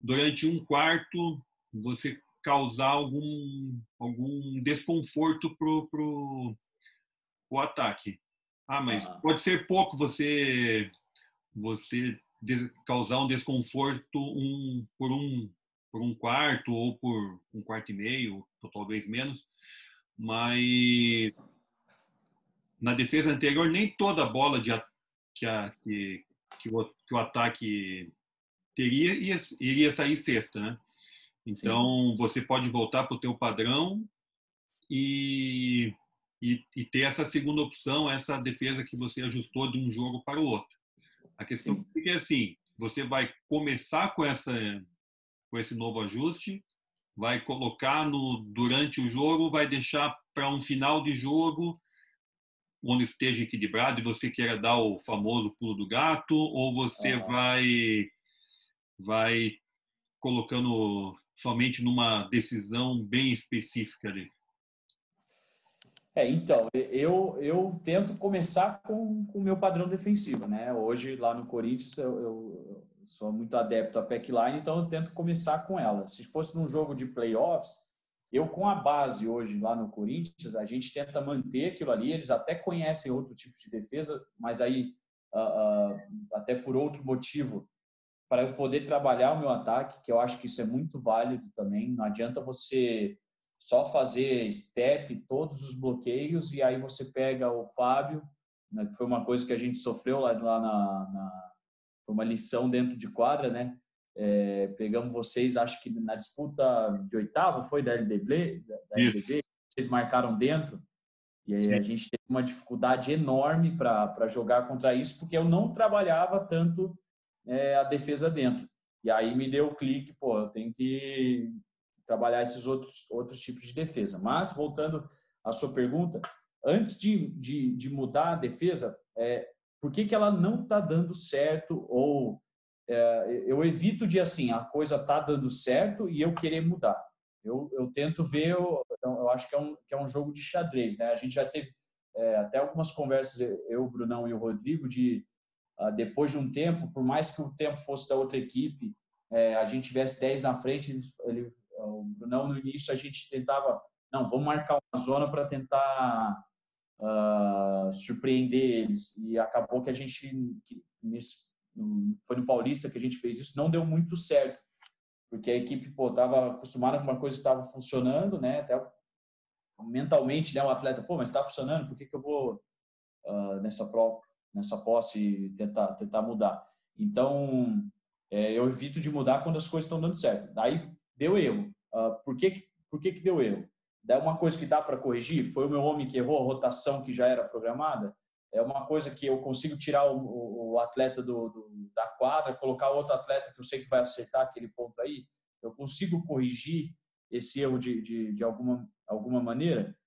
Speaker 1: durante um quarto você causar algum algum desconforto pro pro, o ataque. Ah, mas ah. pode ser pouco você você causar um desconforto um, por, um, por um quarto ou por um quarto e meio, ou talvez menos, mas na defesa anterior nem toda bola de, que, a, que, que, o, que o ataque teria ia, iria sair sexta, né? Então Sim. você pode voltar para o teu padrão e, e, e, ter essa segunda opção, essa defesa que você ajustou de um jogo para o outro. A questão Sim. é assim, você vai começar com essa com esse novo ajuste, vai colocar no durante o jogo, vai deixar para um final de jogo onde esteja equilibrado e você queira dar o famoso pulo do gato ou você vai vai colocando somente numa decisão bem específica ali?
Speaker 2: É, então, eu, eu tento começar com o meu padrão defensivo, né? Hoje, lá no Corinthians, eu, eu, sou muito adepto à packline, então eu tento começar com ela. Se fosse num jogo de playoffs, eu com a base hoje lá no Corinthians, a gente tenta manter aquilo ali, eles até conhecem outro tipo de defesa, mas aí, uh, uh, até por outro motivo, para eu poder trabalhar o meu ataque, que eu acho que isso é muito válido também, não adianta você só fazer step, todos os bloqueios, e aí você pega o Fábio, né, que foi uma coisa que a gente sofreu lá, lá na, na foi uma lição dentro de quadra, né? É, pegamos vocês, acho que na disputa de oitavo foi da LDB, da, LDB vocês marcaram dentro, e aí a gente teve uma dificuldade enorme para jogar contra isso, porque eu não trabalhava tanto é, a defesa dentro. E aí me deu o clique, pô, eu tenho que trabalhar esses outros, outros tipos de defesa. Mas, voltando à sua pergunta, antes de, de, de mudar a defesa, é, por que, que ela não está dando certo? Ou é, eu evito de, assim, a coisa está dando certo e eu querer mudar. Eu, eu tento ver, eu, eu acho que é, um, que é um jogo de xadrez, né? A gente já teve é, até algumas conversas, eu, o Brunão e o Rodrigo, de uh, depois de um tempo, por mais que o tempo fosse da outra equipe, é, a gente tivesse 10 na frente, ele o Brunão, no início, a gente tentava, não, vamos marcar uma zona para tentar uh, surpreender eles. E acabou que a gente, que, nesse, foi no Paulista que a gente fez isso, não deu muito certo. Porque a equipe estava acostumada com uma coisa que estava funcionando, né? Até mentalmente, né? O atleta, pô, mas está funcionando, por que, que eu vou uh, nessa prova, nessa posse tentar, tentar mudar? Então, é, eu evito de mudar quando as coisas estão dando certo. Daí deu erro. Uh, por que, por que, que deu erro? É uma coisa que dá para corrigir? Foi o meu homem que errou a rotação que já era programada? É uma coisa que eu consigo tirar o, o, atleta do, do, da quadra, colocar outro atleta que eu sei que vai acertar aquele ponto aí? Eu consigo corrigir esse erro de, de, de alguma, alguma maneira?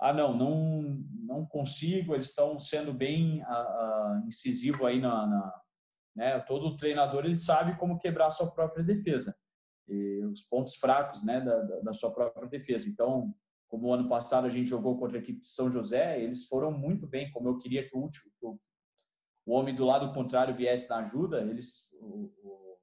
Speaker 2: Ah, não, não, não consigo. Eles estão sendo bem uh, uh, incisivo aí na, na né? Todo treinador ele sabe como quebrar a sua própria defesa os pontos fracos né, da, da sua própria defesa. Então, como ano passado a gente jogou contra a equipe de São José, eles foram muito bem, como eu queria que o último, que o, o homem do lado contrário viesse na ajuda, eles, o, o,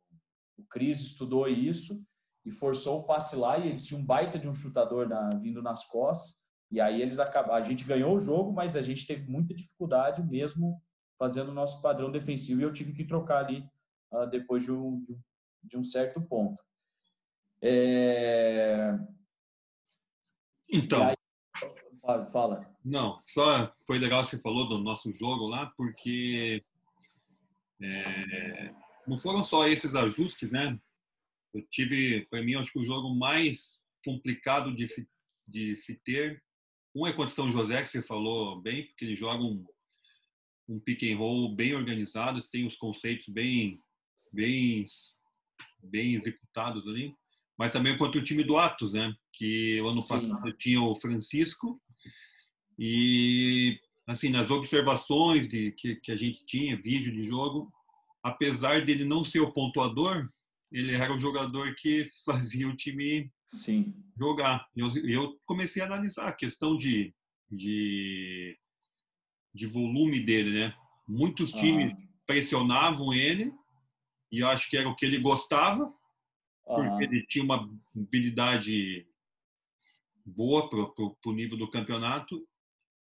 Speaker 2: o Cris estudou isso e forçou o passe lá e eles tinham um baita de um chutador na, vindo nas costas e aí eles acabaram, a gente ganhou o jogo, mas a gente teve muita dificuldade mesmo fazendo o nosso padrão defensivo e eu tive que trocar ali uh, depois de um, de um certo ponto. É...
Speaker 1: Então. Aí...
Speaker 2: Fala.
Speaker 1: Não, só foi legal você falou do nosso jogo lá, porque é, não foram só esses ajustes, né? Eu tive, para mim, acho que o jogo mais complicado de se, de se ter. Um é contra São José, que você falou bem, porque eles jogam um, um pick and roll bem organizado, tem os conceitos bem, bem, bem executados ali mas também contra o time do Atos, né? Que o ano Sim. passado tinha o Francisco e assim nas observações de que, que a gente tinha vídeo de jogo, apesar dele não ser o pontuador, ele era o jogador que fazia o time
Speaker 2: Sim.
Speaker 1: jogar. Eu, eu comecei a analisar a questão de, de, de volume dele, né? Muitos ah. times ah. pressionavam ele e eu acho que era o que ele gostava porque ele tinha uma habilidade boa para o nível do campeonato.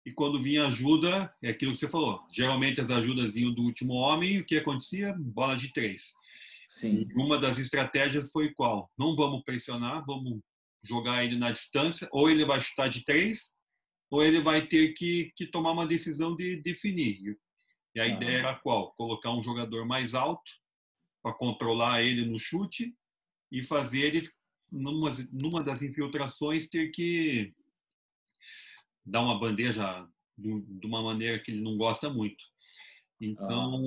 Speaker 1: E quando vinha ajuda, é aquilo que você falou. Geralmente as ajudas vinham do último homem. O que acontecia? Bola de três.
Speaker 2: Sim.
Speaker 1: E uma das estratégias foi qual? Não vamos pressionar, vamos jogar ele na distância. Ou ele vai chutar de três, ou ele vai ter que, que tomar uma decisão de definir. E a ideia era qual? Colocar um jogador mais alto para controlar ele no chute e fazer ele, numa, numa das infiltrações, ter que dar uma bandeja de uma maneira que ele não gosta muito. Então,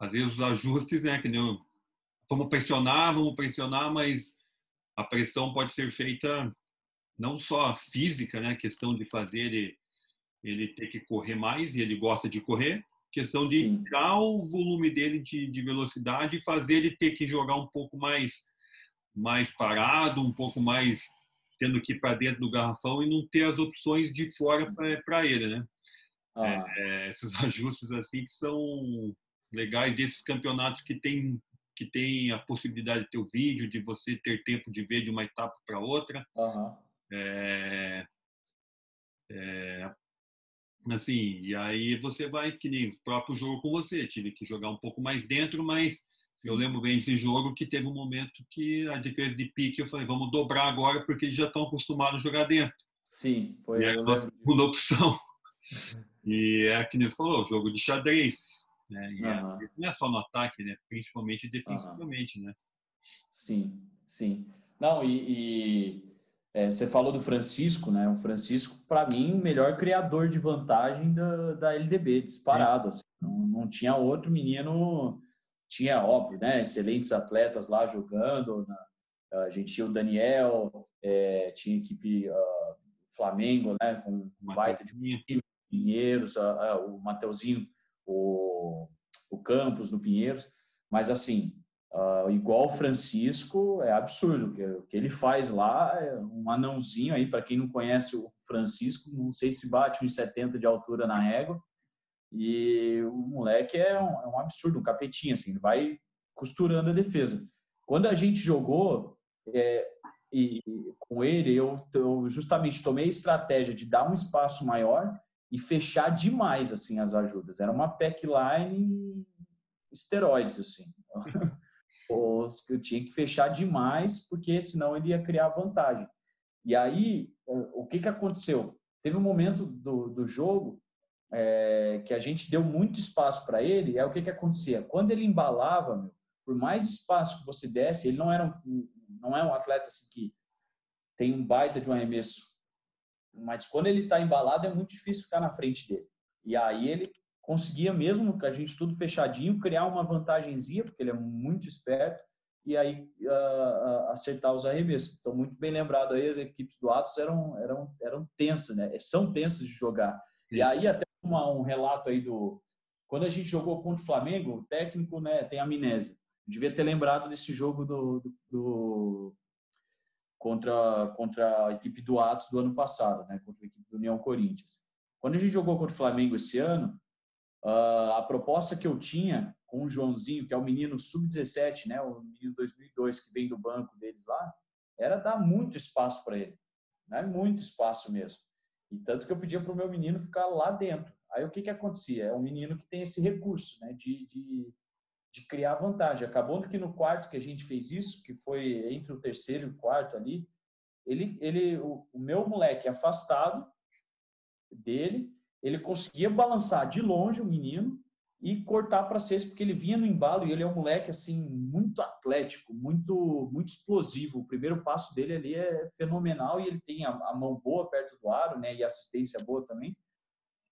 Speaker 1: ah. às vezes os ajustes, né, que nem eu, vamos pressionar, vamos pressionar, mas a pressão pode ser feita não só física, né, questão de fazer ele, ele ter que correr mais e ele gosta de correr, questão de Sim. tirar o volume dele de, de velocidade e fazer ele ter que jogar um pouco mais mais parado, um pouco mais tendo que ir para dentro do garrafão e não ter as opções de fora para ele, né? Ah. É, é, esses ajustes assim que são legais desses campeonatos que tem que tem a possibilidade de ter o vídeo, de você ter tempo de ver de uma etapa para outra. Uhum. É, é, assim, e aí você vai, que nem o próprio jogo com você, tive que jogar um pouco mais dentro, mas eu lembro bem desse jogo que teve um momento que a defesa de pique, eu falei, vamos dobrar agora porque eles já estão acostumados a jogar dentro.
Speaker 2: Sim, foi.
Speaker 1: E é a segunda opção. E é que nem falou, jogo de xadrez. Né? Uhum. é, não é só no ataque, né? principalmente defensivamente. Uhum. Né?
Speaker 2: Sim, sim. Não, e, e é, você falou do Francisco, né? O Francisco, para mim, o melhor criador de vantagem da, da LDB, disparado. Assim. Não, não tinha outro menino. Tinha, óbvio, né? Excelentes atletas lá jogando. Na, a gente tinha o Daniel, é, tinha equipe uh, Flamengo, né? Com um baita de time, Pinheiros, uh, uh, o Mateuzinho, o, o Campos no Pinheiros. Mas, assim, Uh, igual Francisco, é absurdo. O que ele faz lá é um anãozinho aí, para quem não conhece o Francisco, não sei se bate uns 70 de altura na régua. E o moleque é um, é um absurdo, um capetinho, assim, vai costurando a defesa. Quando a gente jogou é, e, com ele, eu, eu justamente tomei a estratégia de dar um espaço maior e fechar demais assim as ajudas. Era uma packline esteroides assim. eu tinha que fechar demais, porque senão ele ia criar vantagem. E aí, o que, que aconteceu? Teve um momento do, do jogo é, que a gente deu muito espaço para ele, aí o que, que acontecia? Quando ele embalava, meu, por mais espaço que você desse, ele não era um, não é um atleta assim, que tem um baita de um arremesso, mas quando ele está embalado é muito difícil ficar na frente dele. E aí ele conseguia mesmo, com a gente tudo fechadinho, criar uma vantagemzinha, porque ele é muito esperto, e aí uh, acertar os arremessos. Então, muito bem lembrado aí, as equipes do Atos eram, eram, eram tensas, né? São tensas de jogar. Sim. E aí até uma, um relato aí do... Quando a gente jogou contra o Flamengo, o técnico né, tem amnésia. Devia ter lembrado desse jogo do, do, do contra, contra a equipe do Atos do ano passado, né? Contra a equipe do União Corinthians. Quando a gente jogou contra o Flamengo esse ano, Uh, a proposta que eu tinha com o Joãozinho, que é o menino sub-17, né, o menino 2002 que vem do banco deles lá, era dar muito espaço para ele, né, muito espaço mesmo. E tanto que eu pedia para o meu menino ficar lá dentro. Aí o que que acontecia? É um menino que tem esse recurso, né, de, de, de criar vantagem. Acabou que no quarto que a gente fez isso, que foi entre o terceiro e o quarto ali, ele, ele, o, o meu moleque afastado dele, ele conseguia balançar de longe o menino e cortar para cesta, porque ele vinha no embalo e ele é um moleque assim muito atlético, muito muito explosivo. O primeiro passo dele ali é fenomenal e ele tem a, a mão boa perto do aro, né, e assistência boa também.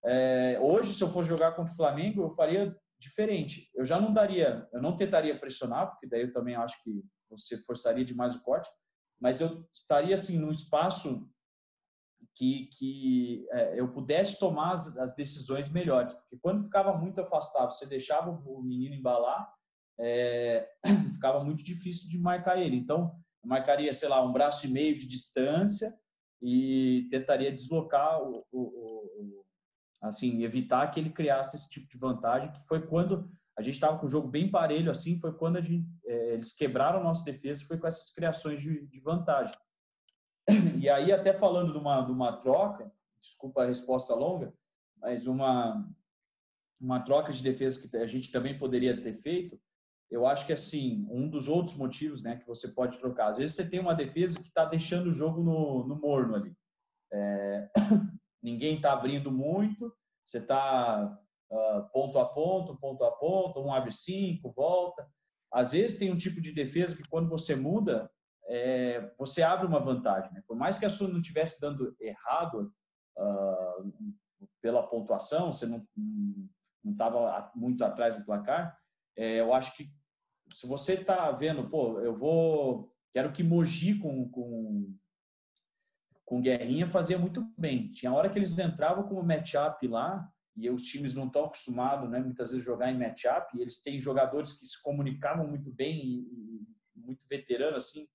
Speaker 2: É, hoje, se eu for jogar contra o Flamengo, eu faria diferente. Eu já não daria, eu não tentaria pressionar, porque daí eu também acho que você forçaria demais o corte, mas eu estaria assim num espaço que, que é, eu pudesse tomar as, as, decisões melhores. Porque quando ficava muito afastado, você deixava o menino embalar, é, ficava muito difícil de marcar ele. Então, eu marcaria, sei lá, um braço e meio de distância e tentaria deslocar o, o, o assim, evitar que ele criasse esse tipo de vantagem, que foi quando a gente estava com o jogo bem parelho, assim, foi quando a gente, é, eles quebraram a nossa defesa, foi com essas criações de, de vantagem. E aí, até falando de uma, de uma troca, desculpa a resposta longa, mas uma, uma troca de defesa que a gente também poderia ter feito, eu acho que assim, um dos outros motivos né, que você pode trocar, às vezes você tem uma defesa que está deixando o jogo no, no morno ali. É, ninguém está abrindo muito, você está uh, ah, ponto a ponto, ponto a ponto, um abre cinco, volta. Às vezes tem um tipo de defesa que quando você muda, é, você abre uma vantagem. Né? Por mais que a sua não estivesse dando errado uh, pela pontuação, você não estava muito atrás do placar, é, eu acho que se você está vendo, pô, eu vou, quero que Mogi com, com, com Guerrinha fazia muito bem. Tinha hora que eles entravam como matchup lá, e os times não estão acostumados, né, muitas vezes, jogar em matchup, e eles têm jogadores que se comunicavam muito bem e, e muito veteranos, assim,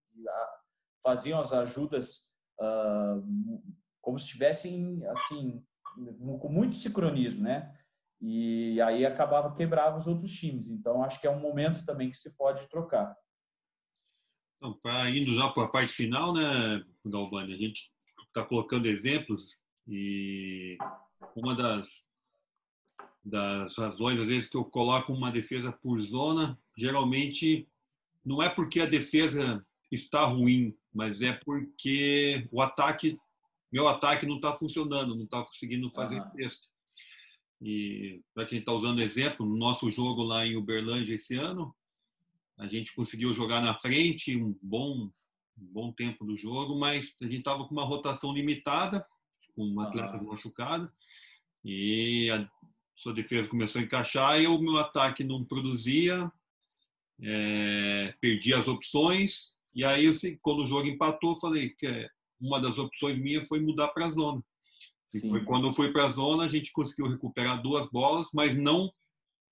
Speaker 2: faziam as ajudas uh, como se estivessem assim com muito sincronismo, né? E aí acabava quebrava os outros times. Então acho que é um momento também que se pode trocar.
Speaker 1: Então, para indo já para a parte final, né, Galvani, a gente está colocando exemplos e uma das das razões às vezes que eu coloco uma defesa por zona, geralmente não é porque a defesa está ruim, mas é porque o ataque, meu ataque não está funcionando, não está conseguindo fazer uhum. texto. E para quem está usando exemplo, no nosso jogo lá em Uberlândia esse ano, a gente conseguiu jogar na frente um bom, um bom tempo do jogo, mas a gente estava com uma rotação limitada, com um atleta uhum. machucado, e a sua defesa começou a encaixar e o meu ataque não produzia, é, perdi as opções, e aí quando o jogo empatou, falei que uma das opções minhas foi mudar para a zona. E foi quando foi para a zona, a gente conseguiu recuperar duas bolas, mas não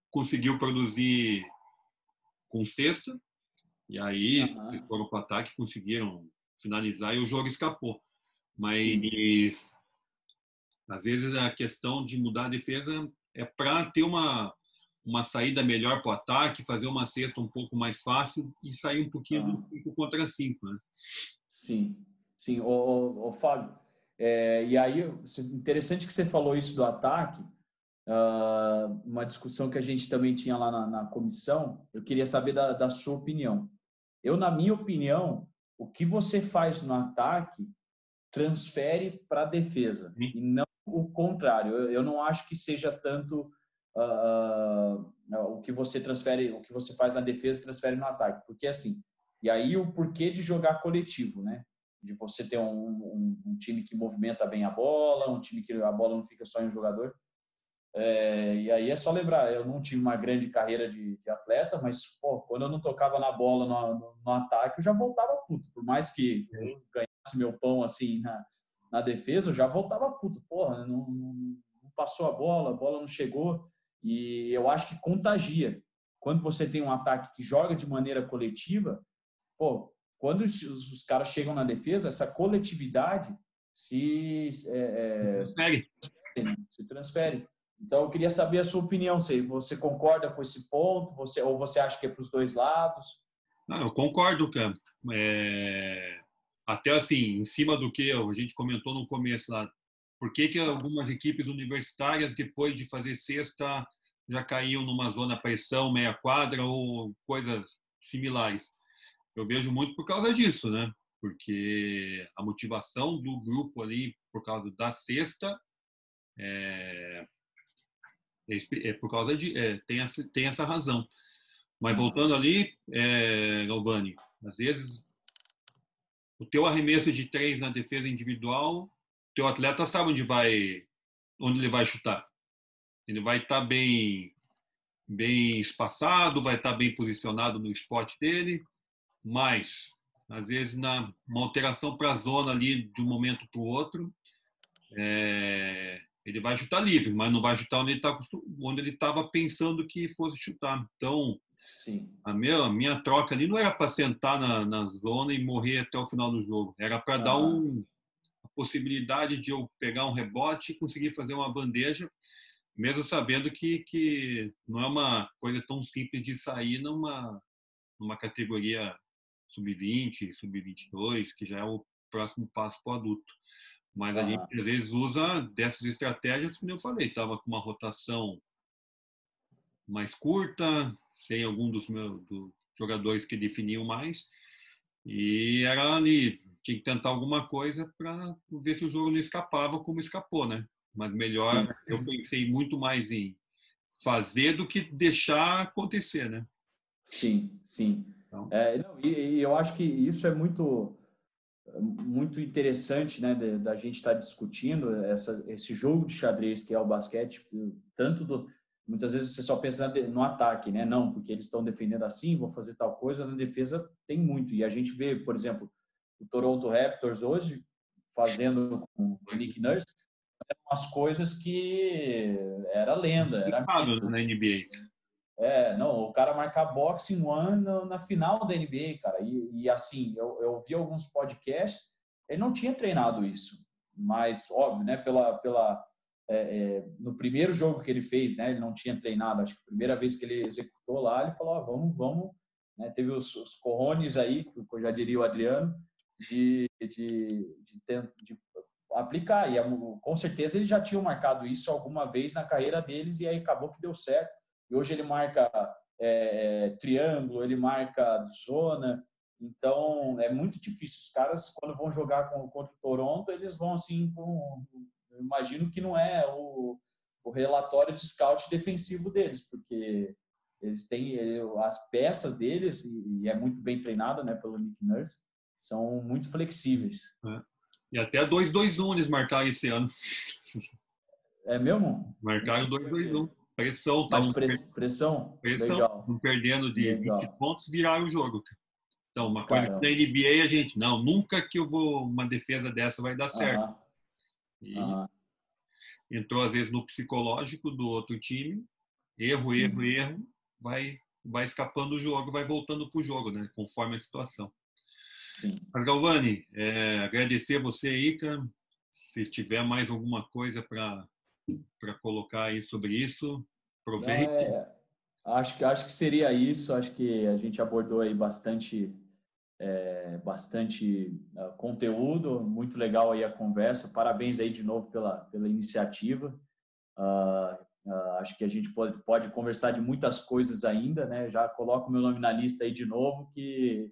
Speaker 1: conseguiu produzir com sexta. E aí, uhum. eles foram para o ataque, conseguiram finalizar e o jogo escapou. Mas, Sim. às vezes, a questão de mudar a defesa é para ter uma, uma saída melhor para o ataque, fazer uma cesta um pouco mais fácil e sair um pouquinho uhum. do 5 contra 5. Né?
Speaker 2: Sim, sim. O Fábio, é, e aí, interessante que você falou isso do ataque, uh, uma discussão que a gente também tinha lá na, na comissão, eu queria saber da, da, sua opinião. Eu, na minha opinião, o que você faz no ataque transfere para a defesa, e não o contrário. Eu, eu, não acho que seja tanto uh, uh, o que você transfere, o que você faz na defesa transfere no ataque, porque assim, e aí o porquê de jogar coletivo, né? de você ter um, um, um, time que movimenta bem a bola, um time que a bola não fica só em um jogador. É, e aí é só lembrar, eu não tive uma grande carreira de, de atleta, mas pô, quando eu não tocava na bola no, no, no, ataque, eu já voltava puto. Por mais que eu ganhasse meu pão assim na, na defesa, eu já voltava puto. Porra, não, não, não passou a bola, a bola não chegou. E eu acho que contagia. Quando você tem um ataque que joga de maneira coletiva, pô, quando os, os caras chegam na defesa, essa coletividade se, é, é, transfere. Né? se transfere. Então, eu queria saber a sua opinião, se você concorda com esse ponto, você ou você acha que é para os dois lados?
Speaker 1: Não, eu concordo, Campo. É... Até assim, em cima do que a gente comentou no começo lá, por que, que algumas equipes universitárias, depois de fazer sexta, já caíam numa zona pressão, meia quadra ou coisas similares? eu vejo muito por causa disso, né? Porque a motivação do grupo ali, por causa da sexta, é, é, é por causa de. É, tem, essa, tem essa razão. Mas voltando ali, é, Galvani, às vezes o teu arremesso de três na defesa individual, teu atleta sabe onde vai, onde ele vai chutar. Ele vai estar tá bem, bem espaçado, vai estar tá bem posicionado no spot dele mas às vezes na uma alteração para a zona ali de um momento para o outro, é, ele vai chutar livre, mas não vai chutar onde ele tá, onde ele estava pensando que fosse chutar. Então, Sim. A, minha, a minha troca ali não era para sentar na, na zona e morrer até o final do jogo, era para ah. dar um, a possibilidade de eu pegar um rebote e conseguir fazer uma bandeja, mesmo sabendo que, que não é uma coisa tão simples de sair numa, numa categoria sub-20, sub-22, que já é o próximo passo para o adulto. Mas a gente às vezes usa dessas estratégias, como eu falei, estava com uma rotação mais curta, sem algum dos meus dos jogadores que definiam mais, e era ali, tinha que tentar alguma coisa para ver se o jogo não escapava como escapou, né? Mas melhor, Sim. eu pensei muito mais em fazer do que deixar acontecer, né?
Speaker 2: Sim, sim. Então... É, não, e, e, eu acho que isso é muito muito interessante, né, da gente estar tá discutindo essa, esse jogo de xadrez que é o basquete, tanto do, muitas vezes você só pensa no ataque, né? Não, porque eles estão defendendo assim, vou fazer tal coisa. Na defesa tem muito. E a gente vê, por exemplo, o Toronto Raptors hoje fazendo com o Nick Nurse umas coisas que era lenda, era
Speaker 1: na NBA.
Speaker 2: É, não, o cara marcar boxing one na, na final da NBA, cara. E, e assim, eu, eu vi alguns podcasts, ele não tinha treinado isso, mas óbvio, né? Pela, pela é, é, no primeiro jogo que ele fez, né? Ele não tinha treinado. Acho que a primeira vez que ele executou lá, ele falou: ah, vamos, vamos. Né, teve os, os corrones aí, que eu já diria o Adriano, de, de, de, de aplicar. E com certeza ele já tinha marcado isso alguma vez na carreira deles e aí acabou que deu certo. E hoje ele marca é, é, triângulo, ele marca zona. Então é muito difícil. Os caras, quando vão jogar com, contra o Toronto, eles vão assim com. Imagino que não é o, o relatório de scout defensivo deles, porque eles têm as peças deles e, é muito bem treinada, né, pelo Nick Nurse, são muito flexíveis.
Speaker 1: É. E até 2-2-1 eles marcaram esse ano.
Speaker 2: É mesmo?
Speaker 1: Marcaram 2-2-1. Pressão, tá?
Speaker 2: pressão?
Speaker 1: Pressão. Legal. perdendo de Legal. 20 pontos, viraram o jogo. Então, uma coisa Caramba. que na NBA a gente, não, nunca que eu vou, uma defesa dessa vai dar certo. E entrou às vezes no psicológico do outro time, erro, Sim. erro, erro, vai, vai escapando do jogo, vai voltando para o jogo, né? Conforme a situação.
Speaker 2: Sim.
Speaker 1: Mas, Galvani, é, agradecer a você aí, cara. Se tiver mais alguma coisa para colocar aí sobre isso, aproveite. É,
Speaker 2: acho, que, acho que seria isso. Acho que a gente abordou aí bastante, é, bastante uh, conteúdo. Muito legal aí a conversa. Parabéns aí de novo pela, pela iniciativa. Uh, Uh, acho que a gente pode, pode conversar de muitas coisas ainda, né? Já coloco meu nome na lista aí de novo, que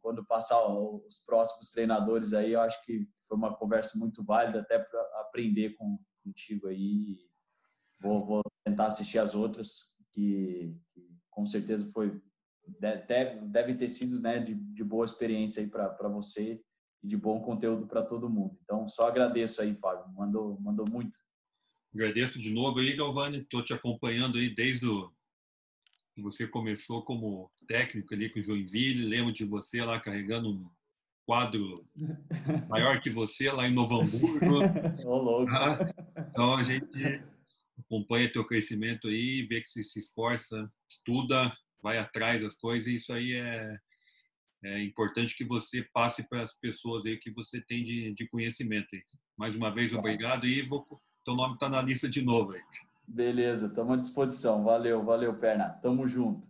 Speaker 2: quando passar os próximos treinadores aí, eu acho que foi uma conversa muito válida até para aprender com, contigo aí. Vou, vou, tentar assistir as outras, que, que com certeza foi deve, deve ter sido né, de, de boa experiência aí para você e de bom conteúdo para todo mundo. Então, só agradeço aí, Fábio. Mandou, mandou muito.
Speaker 1: Agradeço de novo aí, Galvani. Estou te acompanhando aí desde o você começou como técnico ali com o Joinville. Lembro de você lá carregando um quadro maior que você lá em Novo Hamburgo.
Speaker 2: Ah,
Speaker 1: então a gente acompanha teu crescimento aí, vê que você se esforça, estuda, vai atrás das coisas. E isso aí é, é importante que você passe para as pessoas aí que você tem de, de conhecimento. Aí. Mais uma vez, obrigado e vou teu nome está na lista de novo aí.
Speaker 2: Beleza, estamos à disposição. Valeu, valeu, Perna. Tamo junto.